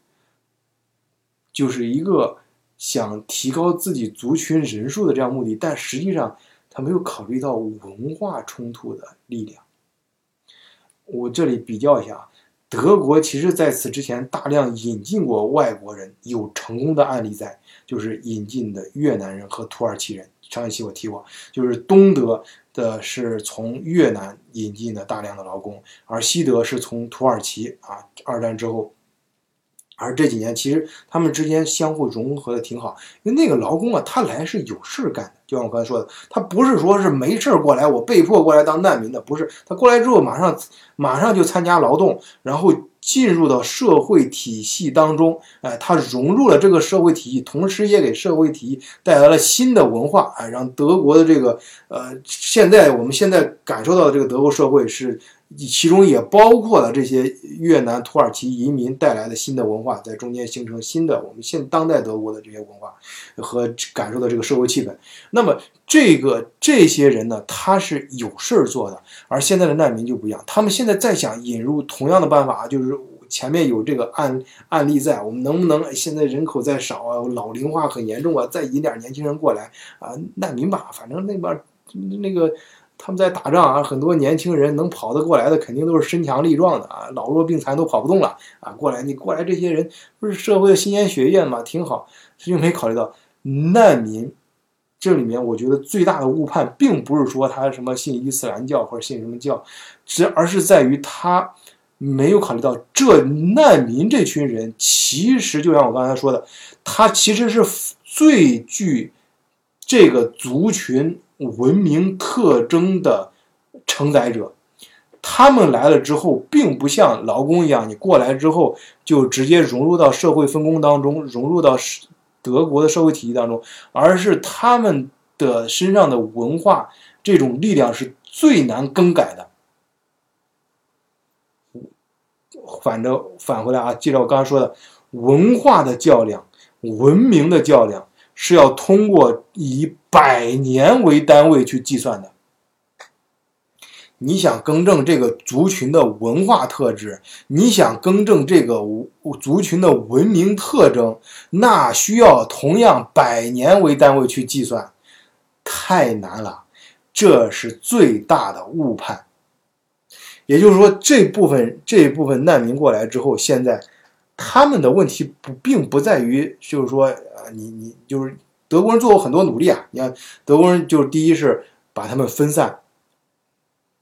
就是一个想提高自己族群人数的这样目的，但实际上。他没有考虑到文化冲突的力量。我这里比较一下，德国其实在此之前大量引进过外国人，有成功的案例在，就是引进的越南人和土耳其人。上一期我提过，就是东德的是从越南引进的大量的劳工，而西德是从土耳其啊，二战之后。而这几年，其实他们之间相互融合的挺好，因为那个劳工啊，他来是有事干的，就像我刚才说的，他不是说是没事过来，我被迫过来当难民的，不是，他过来之后马上马上就参加劳动，然后进入到社会体系当中，哎，他融入了这个社会体系，同时也给社会体系带来了新的文化，哎，让德国的这个呃，现在我们现在感受到的这个德国社会是。其中也包括了这些越南、土耳其移民带来的新的文化，在中间形成新的我们现当代德国的这些文化和感受的这个社会气氛。那么这个这些人呢，他是有事儿做的，而现在的难民就不一样，他们现在再想引入同样的办法，就是前面有这个案案例在，我们能不能现在人口在少啊，老龄化很严重啊，再引点年轻人过来啊，难民吧，反正那边那个他们在打仗啊，很多年轻人能跑得过来的，肯定都是身强力壮的啊，老弱病残都跑不动了啊，过来你过来这些人不是社会的新鲜血液嘛，挺好，他就没考虑到难民。这里面我觉得最大的误判，并不是说他什么信伊斯兰教或者信什么教，只而是在于他没有考虑到这难民这群人，其实就像我刚才说的，他其实是最具这个族群文明特征的承载者。他们来了之后，并不像劳工一样，你过来之后就直接融入到社会分工当中，融入到。德国的社会体系当中，而是他们的身上的文化这种力量是最难更改的。反正返回来啊，记着我刚才说的，文化的较量、文明的较量是要通过以百年为单位去计算的。你想更正这个族群的文化特质，你想更正这个族群的文明特征，那需要同样百年为单位去计算，太难了，这是最大的误判。也就是说，这部分这部分难民过来之后，现在他们的问题不并不在于，就是说，呃，你你就是德国人做过很多努力啊，你看德国人就是第一是把他们分散。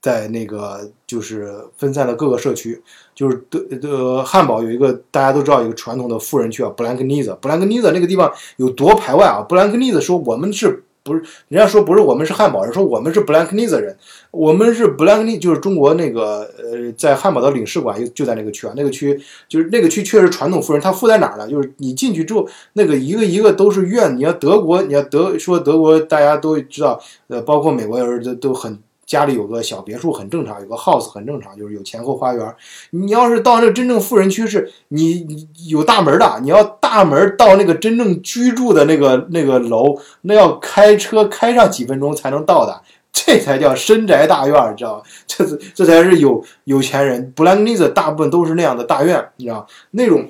在那个就是分散的各个社区，就是德德汉堡有一个大家都知道一个传统的富人区啊，布兰克尼斯。布兰克尼斯那个地方有多排外啊？布兰克尼斯说我们是不是？人家说不是我们是汉堡人，说我们是布兰克尼兹人，我们是 Blanknese，，就是中国那个呃，在汉堡的领事馆就就在那个区啊，那个区就是那个区确实传统富人，他富在哪儿呢？就是你进去之后，那个一个一个都是院。你要德国，你要德说德国，大家都知道，呃，包括美国人都都很。家里有个小别墅很正常，有个 house 很正常，就是有前后花园。你要是到那真正富人区，是你有大门的，你要大门到那个真正居住的那个那个楼，那要开车开上几分钟才能到的，这才叫深宅大院，你知道吗？这这才是有有钱人。布兰尼兹大部分都是那样的大院，你知道那种，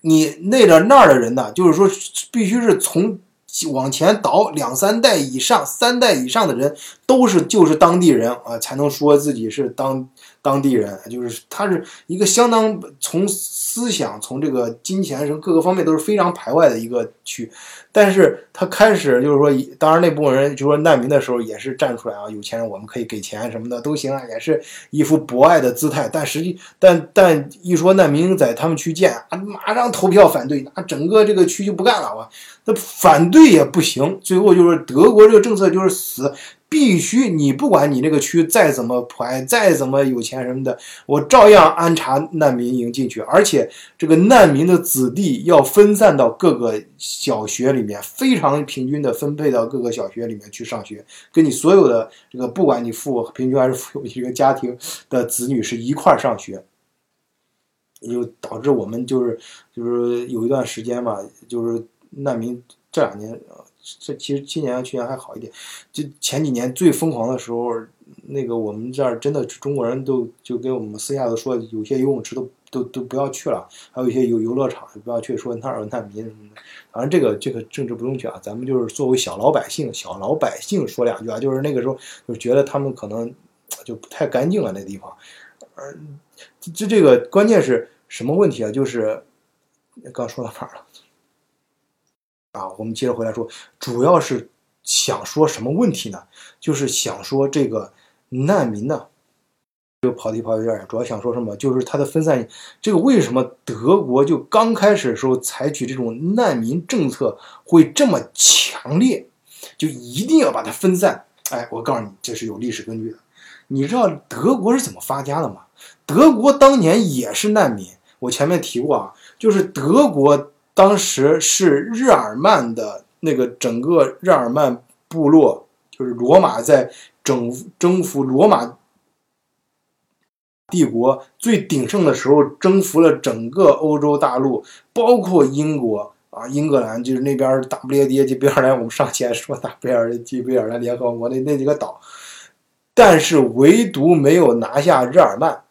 你那个那儿的人呢，就是说必须是从。往前倒两三代以上、三代以上的人，都是就是当地人啊，才能说自己是当。当地人就是他是一个相当从思想从这个金钱什么各个方面都是非常排外的一个区，但是他开始就是说，当然那部分人就说难民的时候也是站出来啊，有钱人我们可以给钱什么的都行啊，也是一副博爱的姿态。但实际但但一说难民在他们去建啊，马上投票反对，那整个这个区就不干了啊，那反对也不行，最后就是德国这个政策就是死。必须，你不管你这个区再怎么排，再怎么有钱什么的，我照样安插难民营进去。而且这个难民的子弟要分散到各个小学里面，非常平均的分配到各个小学里面去上学，跟你所有的这个，不管你富平均还是富有一个家庭的子女是一块儿上学，就导致我们就是就是有一段时间吧，就是难民这两年。这其实今年、去年还好一点，就前几年最疯狂的时候，那个我们这儿真的中国人都就给我们私下都说，有些游泳池都都都不要去了，还有一些游游乐场不要去，说那儿有难民什么的。反正这个这个政治不用去啊，咱们就是作为小老百姓，小老百姓说两句啊，就是那个时候就觉得他们可能就不太干净了，那地方。嗯，这这个关键是什么问题啊？就是刚说到哪儿了？啊，我们接着回来说，主要是想说什么问题呢？就是想说这个难民呢，这个跑题跑有点远。主要想说什么？就是它的分散，这个为什么德国就刚开始的时候采取这种难民政策会这么强烈，就一定要把它分散？哎，我告诉你，这是有历史根据的。你知道德国是怎么发家的吗？德国当年也是难民，我前面提过啊，就是德国。当时是日耳曼的那个整个日耳曼部落，就是罗马在征征服罗马帝国最鼎盛的时候，征服了整个欧洲大陆，包括英国，啊，英格兰就是那边大不列颠及贝尔兰，我们上前说大不列颠及贝尔兰联合国那那几个岛，但是唯独没有拿下日耳曼。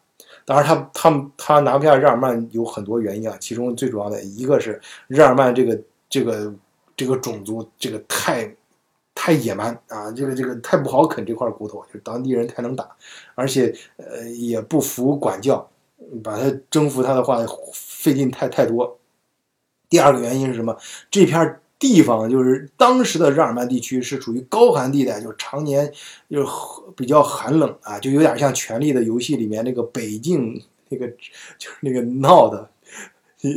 当然，他他他拿不下日耳曼有很多原因啊，其中最主要的一个是日耳曼这个这个这个种族这个太太野蛮啊，这个这个太不好啃这块骨头，就是当地人太能打，而且呃也不服管教，把他征服他的话费劲太太多。第二个原因是什么？这片地方就是当时的日耳曼地区是属于高寒地带，就是常年就是比较寒冷啊，就有点像《权力的游戏》里面那个北境那个就是那个闹的，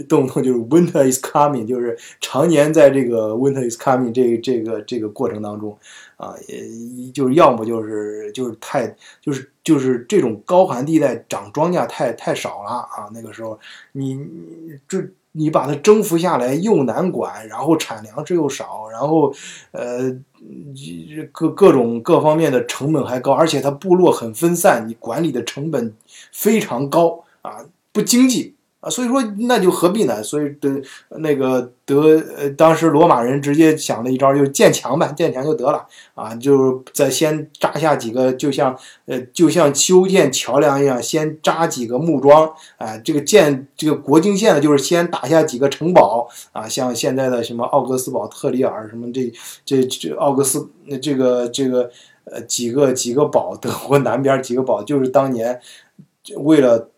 动不动就是 Winter is coming，就是常年在这个 Winter is coming 这这个这个过程当中啊，也就是要么就是就是太就是就是这种高寒地带长庄稼太太少了啊，那个时候你这。你把它征服下来又难管，然后产粮食又少，然后，呃，各各种各方面的成本还高，而且它部落很分散，你管理的成本非常高啊，不经济。啊，所以说那就何必呢？所以德那个德呃，当时罗马人直接想了一招，就是建墙呗，建墙就得了啊，就是在先扎下几个，就像呃，就像修建桥梁一样，先扎几个木桩，啊，这个建这个国境线呢，就是先打下几个城堡啊，像现在的什么奥格斯堡、特里尔什么这这这奥格斯这个这个呃几个几个堡，德国南边几个堡，就是当年为了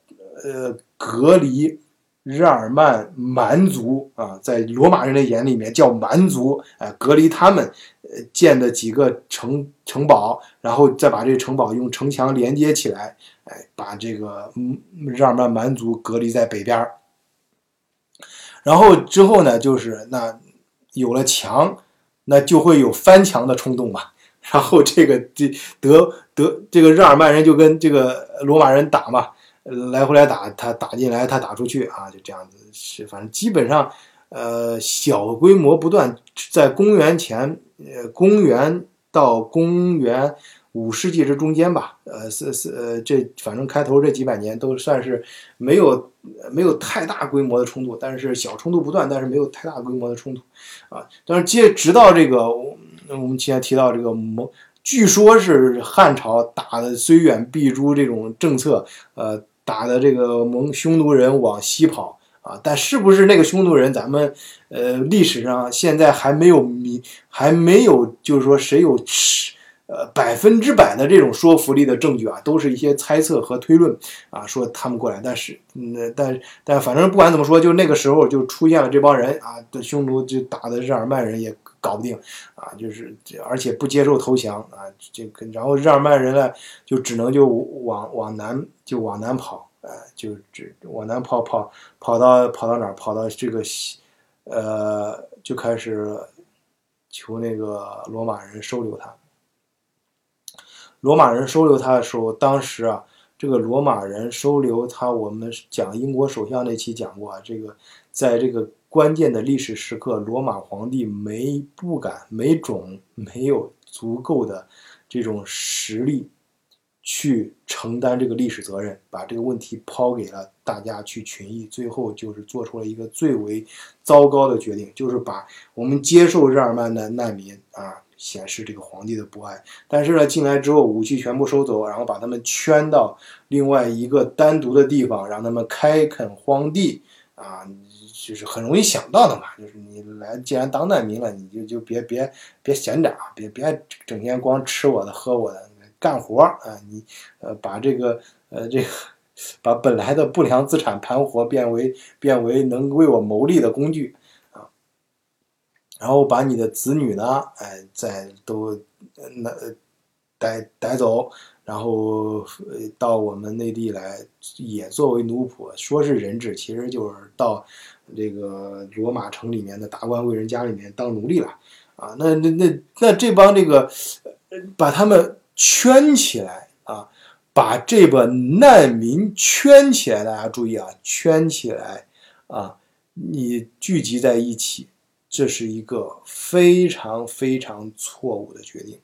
呃。隔离日耳曼蛮族啊，在罗马人的眼里面叫蛮族，哎，隔离他们，呃，建的几个城城堡，然后再把这个城堡用城墙连接起来，哎，把这个日耳曼蛮族隔离在北边儿然后之后呢，就是那有了墙，那就会有翻墙的冲动嘛。然后这个这德德这个日耳曼人就跟这个罗马人打嘛。来回来打，他打进来，他打出去啊，就这样子是，反正基本上，呃，小规模不断，在公元前，呃，公元到公元五世纪这中间吧，呃，是是呃，这反正开头这几百年都算是没有没有太大规模的冲突，但是小冲突不断，但是没有太大规模的冲突，啊，但是接直到这个，我们前提到这个蒙，据说是汉朝打的虽远必诛这种政策，呃。打的这个蒙匈奴人往西跑啊，但是不是那个匈奴人，咱们呃历史上现在还没有明，还没有就是说谁有呃百分之百的这种说服力的证据啊，都是一些猜测和推论啊，说他们过来，但是嗯，但但反正不管怎么说，就那个时候就出现了这帮人啊，的匈奴就打的日耳曼人也搞不定啊，就是而且不接受投降啊，这个然后日耳曼人呢就只能就往往南。就往南跑，哎，就只往南跑，跑跑到跑到哪儿？跑到这个西，呃，就开始求那个罗马人收留他。罗马人收留他的时候，当时啊，这个罗马人收留他，我们讲英国首相那期讲过啊，这个在这个关键的历史时刻，罗马皇帝没不敢、没种、没有足够的这种实力。去承担这个历史责任，把这个问题抛给了大家去群议，最后就是做出了一个最为糟糕的决定，就是把我们接受日耳曼的难民啊，显示这个皇帝的不爱。但是呢，进来之后武器全部收走，然后把他们圈到另外一个单独的地方，让他们开垦荒地啊，就是很容易想到的嘛，就是你来既然当难民了，你就就别别别闲着啊，别别整天光吃我的喝我的。干活啊，你呃把这个呃这个把本来的不良资产盘活变为变为能为我谋利的工具，然后把你的子女呢，哎再都那带带走，然后到我们内地来也作为奴仆，说是人质，其实就是到这个罗马城里面的达官贵人家里面当奴隶了啊。那那那那这帮这个把他们。圈起来啊，把这个难民圈起来，大家注意啊，圈起来啊，你聚集在一起，这是一个非常非常错误的决定，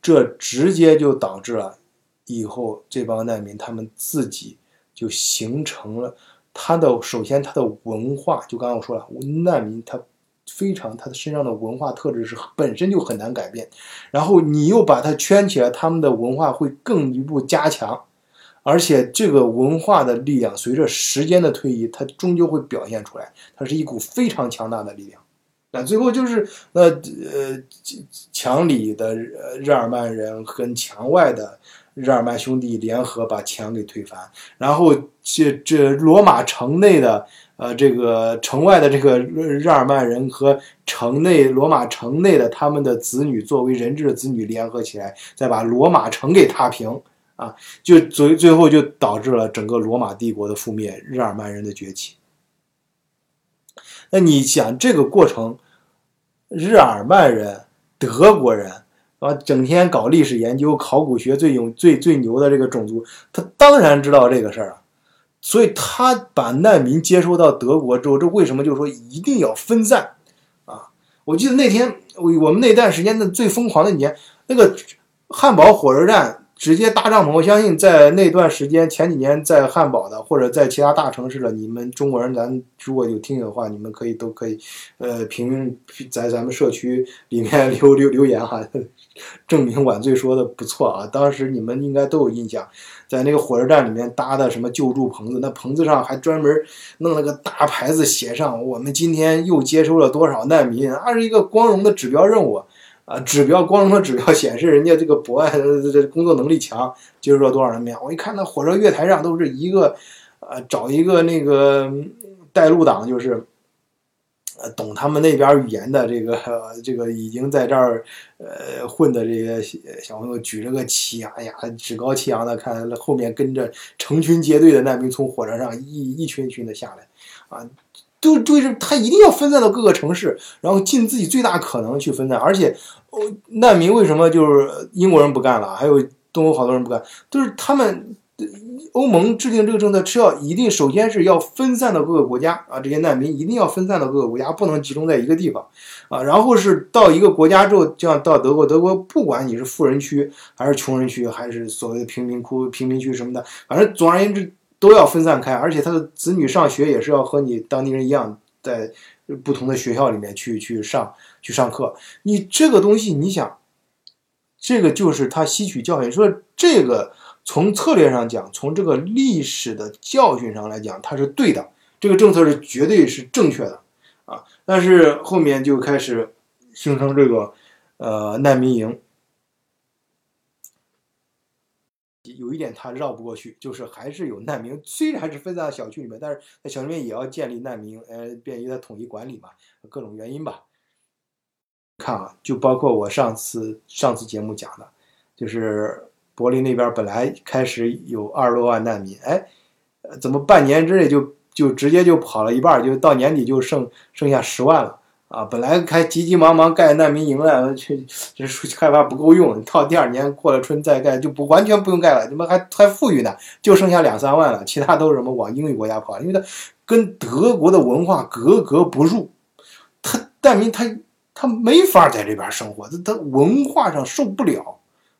这直接就导致了以后这帮难民他们自己就形成了他的首先他的文化，就刚刚我说了，难民他非常他的身上的文化特质是本身就很难改变，然后你又把他圈起来，他们的文化会更一步加强，而且这个文化的力量随着时间的推移，它终究会表现出来，它是一股非常强大的力量。那最后就是那呃墙里的日耳曼人跟墙外的。日耳曼兄弟联合把墙给推翻，然后这这罗马城内的呃这个城外的这个日耳曼人和城内罗马城内的他们的子女作为人质的子女联合起来，再把罗马城给踏平啊，就最最后就导致了整个罗马帝国的覆灭，日耳曼人的崛起。那你想这个过程，日耳曼人、德国人。啊，整天搞历史研究、考古学最勇、最最牛的这个种族，他当然知道这个事儿啊。所以他把难民接收到德国之后，这为什么就是说一定要分散啊？我记得那天我我们那段时间的最疯狂的一年，那个汉堡火车站。直接搭帐篷，我相信在那段时间，前几年在汉堡的或者在其他大城市的，你们中国人，咱如果有听友的话，你们可以都可以，呃，评在咱们社区里面留留留言哈，证明晚醉说的不错啊。当时你们应该都有印象，在那个火车站里面搭的什么救助棚子，那棚子上还专门弄了个大牌子，写上我们今天又接收了多少难民，那是一个光荣的指标任务。啊，指标光荣的指标显示人家这个博爱这这工作能力强，接触了多少人面？我一看那火车月台上都是一个，呃，找一个那个带路党，就是，呃，懂他们那边语言的这个这个已经在这儿呃混的这些小朋友举着个旗，哎呀，趾高气扬的看后面跟着成群结队的难民从火车上一一群群的下来，啊。就就是他一定要分散到各个城市，然后尽自己最大可能去分散。而且，难民为什么就是英国人不干了？还有东欧好多人不干，就是他们欧盟制定这个政策是要一定首先是要分散到各个国家啊，这些难民一定要分散到各个国家，不能集中在一个地方啊。然后是到一个国家之后，就像到德国，德国不管你是富人区还是穷人区，还是所谓的贫民窟、贫民区什么的，反正总而言之。都要分散开，而且他的子女上学也是要和你当地人一样，在不同的学校里面去去上去上课。你这个东西，你想，这个就是他吸取教训。说这个从策略上讲，从这个历史的教训上来讲，它是对的，这个政策是绝对是正确的啊。但是后面就开始形成这个呃难民营。有一点他绕不过去，就是还是有难民，虽然是分散到小区里面，但是在小区里面也要建立难民，呃，便于他统一管理嘛，各种原因吧。看啊，就包括我上次上次节目讲的，就是柏林那边本来开始有二十多万难民，哎，怎么半年之内就就直接就跑了一半，就到年底就剩剩下十万了。啊，本来还急急忙忙盖难民营了，去这数据害怕不够用，到第二年过了春再盖就不完全不用盖了，怎么还还富裕呢？就剩下两三万了，其他都是什么往英语国家跑，因为他跟德国的文化格格不入，他难民他他没法在这边生活，他他文化上受不了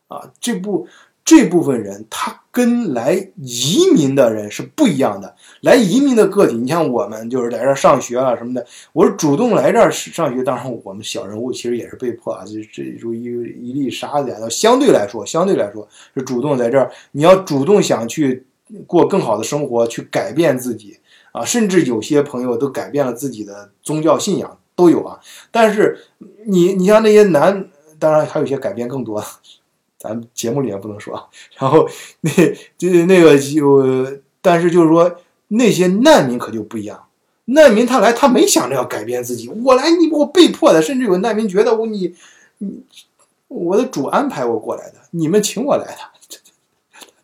啊，这不。这部分人，他跟来移民的人是不一样的。来移民的个体，你像我们就是在这儿上学啊什么的，我是主动来这儿上学。当然，我们小人物其实也是被迫啊，这这如一一粒沙子呀。相对来说，相对来说是主动在这儿。你要主动想去过更好的生活，去改变自己啊，甚至有些朋友都改变了自己的宗教信仰都有啊。但是你你像那些男，当然还有一些改变更多。咱节目里面不能说，然后那就那个就，但是就是说那些难民可就不一样，难民他来他没想着要改变自己，我来你我被迫的，甚至有难民觉得我你你我的主安排我过来的，你们请我来的。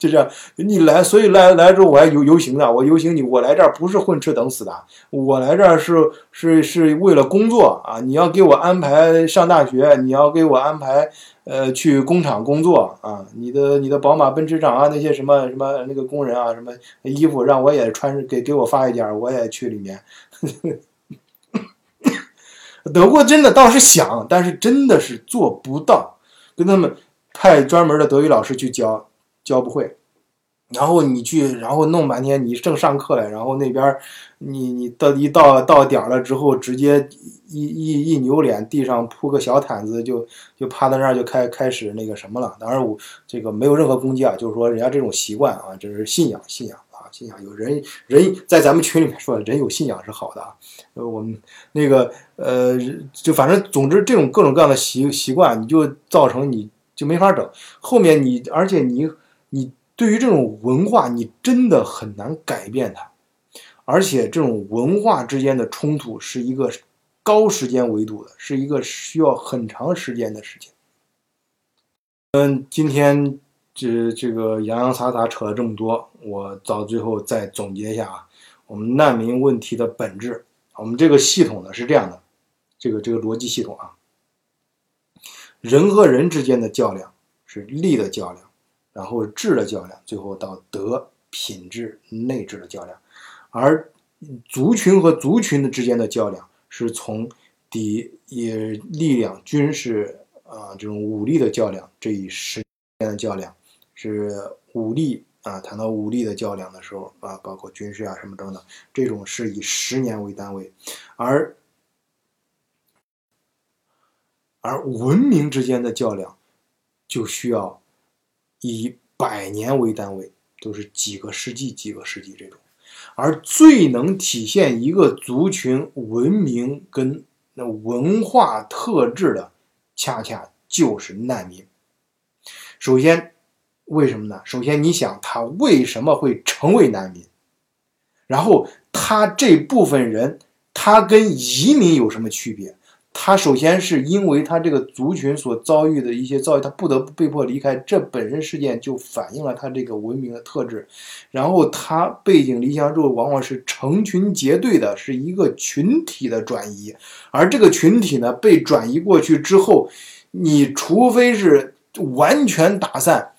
就这样，你来，所以来来之后我还游游行呢。我游行你，我来这儿不是混吃等死的，我来这儿是是是为了工作啊！你要给我安排上大学，你要给我安排呃去工厂工作啊！你的你的宝马奔驰厂啊，那些什么什么那个工人啊，什么衣服让我也穿，给给我发一件，我也去里面。德国真的倒是想，但是真的是做不到，跟他们派专门的德语老师去教。教不会，然后你去，然后弄半天，你正上课嘞，然后那边你你到一到到点了之后，直接一一一扭脸，地上铺个小毯子，就就趴在那儿就开开始那个什么了。当然我这个没有任何攻击啊，就是说人家这种习惯啊，这是信仰信仰啊，信仰有人人在咱们群里面说，人有信仰是好的啊。呃，我们那个呃，就反正总之这种各种各样的习习惯，你就造成你就没法整。后面你而且你。对于这种文化，你真的很难改变它，而且这种文化之间的冲突是一个高时间维度的，是一个需要很长时间的事情。嗯，今天这这个洋洋洒洒扯了这么多，我到最后再总结一下啊，我们难民问题的本质，我们这个系统呢是这样的，这个这个逻辑系统啊，人和人之间的较量是利的较量。然后质的较量，最后到德品质内质的较量，而族群和族群的之间的较量，是从敌也力量、军事啊这种武力的较量，这一时间的较量，是武力啊。谈到武力的较量的时候啊，包括军事啊什么等等，这种是以十年为单位，而而文明之间的较量，就需要。以百年为单位，都是几个世纪、几个世纪这种，而最能体现一个族群文明跟那文化特质的，恰恰就是难民。首先，为什么呢？首先，你想他为什么会成为难民？然后，他这部分人，他跟移民有什么区别？他首先是因为他这个族群所遭遇的一些遭遇，他不得不被迫离开，这本身事件就反映了他这个文明的特质。然后他背井离乡之后，往往是成群结队的，是一个群体的转移。而这个群体呢，被转移过去之后，你除非是完全打散，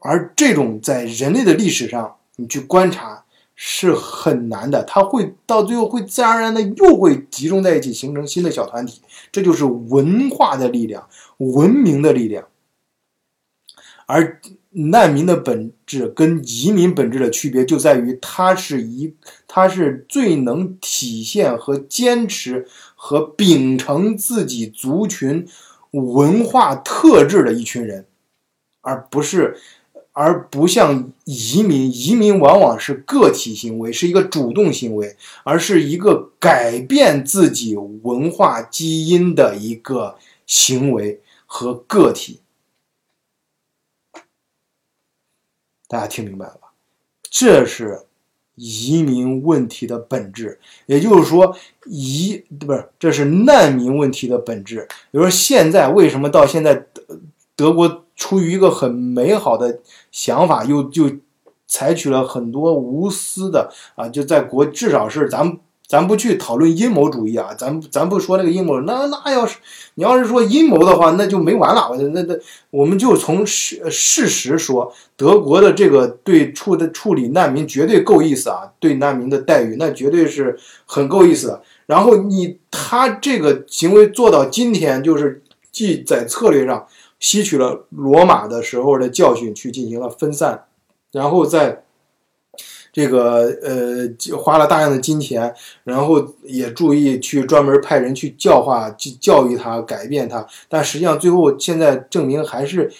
而这种在人类的历史上，你去观察。是很难的，它会到最后会自然而然的又会集中在一起，形成新的小团体。这就是文化的力量，文明的力量。而难民的本质跟移民本质的区别就在于，它是一，它是最能体现和坚持和秉承自己族群文化特质的一群人，而不是。而不像移民，移民往往是个体行为，是一个主动行为，而是一个改变自己文化基因的一个行为和个体。大家听明白了吧？这是移民问题的本质，也就是说，移不是这是难民问题的本质。比如说，现在为什么到现在德德国？出于一个很美好的想法，又就采取了很多无私的啊，就在国至少是咱咱不去讨论阴谋主义啊，咱咱不说那个阴谋，那那要是你要是说阴谋的话，那就没完了。那那我们就从事事实说，德国的这个对处的处理难民绝对够意思啊，对难民的待遇那绝对是很够意思。然后你他这个行为做到今天，就是既在策略上。吸取了罗马的时候的教训，去进行了分散，然后在这个呃花了大量的金钱，然后也注意去专门派人去教化、去教育他、改变他，但实际上最后现在证明还是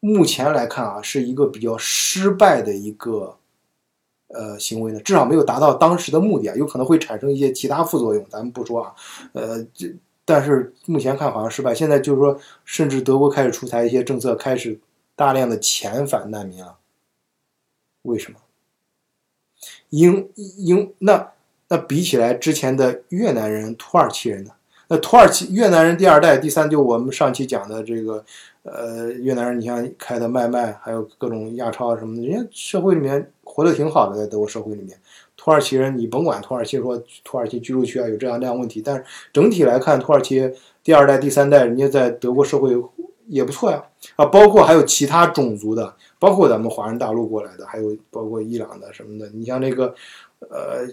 目前来看啊，是一个比较失败的一个呃行为呢，至少没有达到当时的目的啊，有可能会产生一些其他副作用，咱们不说啊，呃这。但是目前看好像失败。现在就是说，甚至德国开始出台一些政策，开始大量的遣返难民了。为什么？因因那那比起来之前的越南人、土耳其人呢？那土耳其越南人第二代、第三，就我们上期讲的这个，呃，越南人，你像开的麦麦，还有各种亚超什么的，人家社会里面活得挺好的，在德国社会里面。土耳其人，你甭管土耳其说土耳其居住区啊有这样那样问题，但是整体来看，土耳其第二代、第三代，人家在德国社会也不错呀。啊，包括还有其他种族的，包括咱们华人大陆过来的，还有包括伊朗的什么的。你像那个，呃，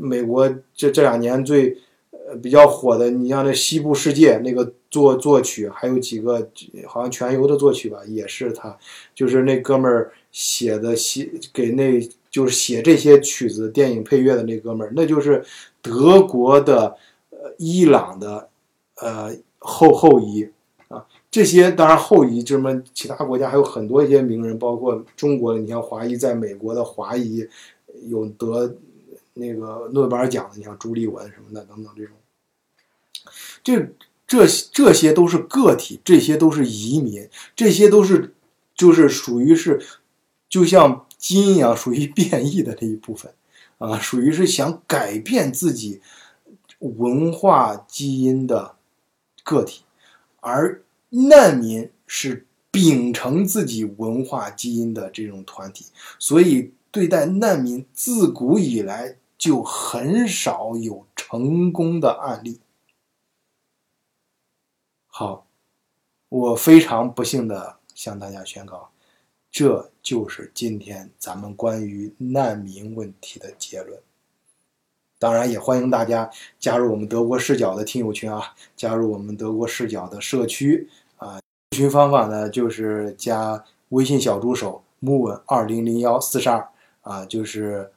美国这这两年最，呃比较火的，你像那西部世界那个作作曲，还有几个好像全游的作曲吧，也是他，就是那哥们儿写的写给那就是写这些曲子电影配乐的那哥们儿，那就是德国的呃伊朗的呃后后裔啊，这些当然后裔，这么其他国家还有很多一些名人，包括中国的，你像华裔在美国的华裔有得。那个诺贝尔奖的，你像朱立文什么的等等这种，这这这些都是个体，这些都是移民，这些都是就是属于是，就像基因啊，属于变异的这一部分啊，属于是想改变自己文化基因的个体，而难民是秉承自己文化基因的这种团体，所以对待难民自古以来。就很少有成功的案例。好，我非常不幸的向大家宣告，这就是今天咱们关于难民问题的结论。当然，也欢迎大家加入我们德国视角的听友群啊，加入我们德国视角的社区啊。群方法呢，就是加微信小助手木稳二零零幺四十二啊，就是。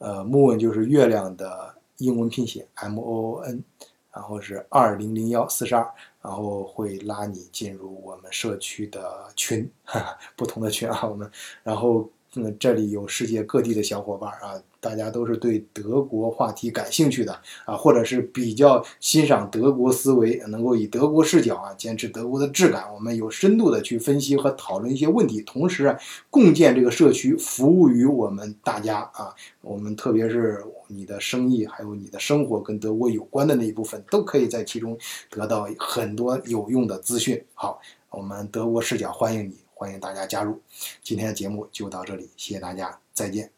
呃，moon 就是月亮的英文拼写 M O O N，然后是二零零幺四十二，然后会拉你进入我们社区的群，哈哈，不同的群啊，我们，然后嗯，这里有世界各地的小伙伴啊。大家都是对德国话题感兴趣的啊，或者是比较欣赏德国思维，能够以德国视角啊，坚持德国的质感。我们有深度的去分析和讨论一些问题，同时啊，共建这个社区，服务于我们大家啊。我们特别是你的生意，还有你的生活跟德国有关的那一部分，都可以在其中得到很多有用的资讯。好，我们德国视角欢迎你，欢迎大家加入。今天的节目就到这里，谢谢大家，再见。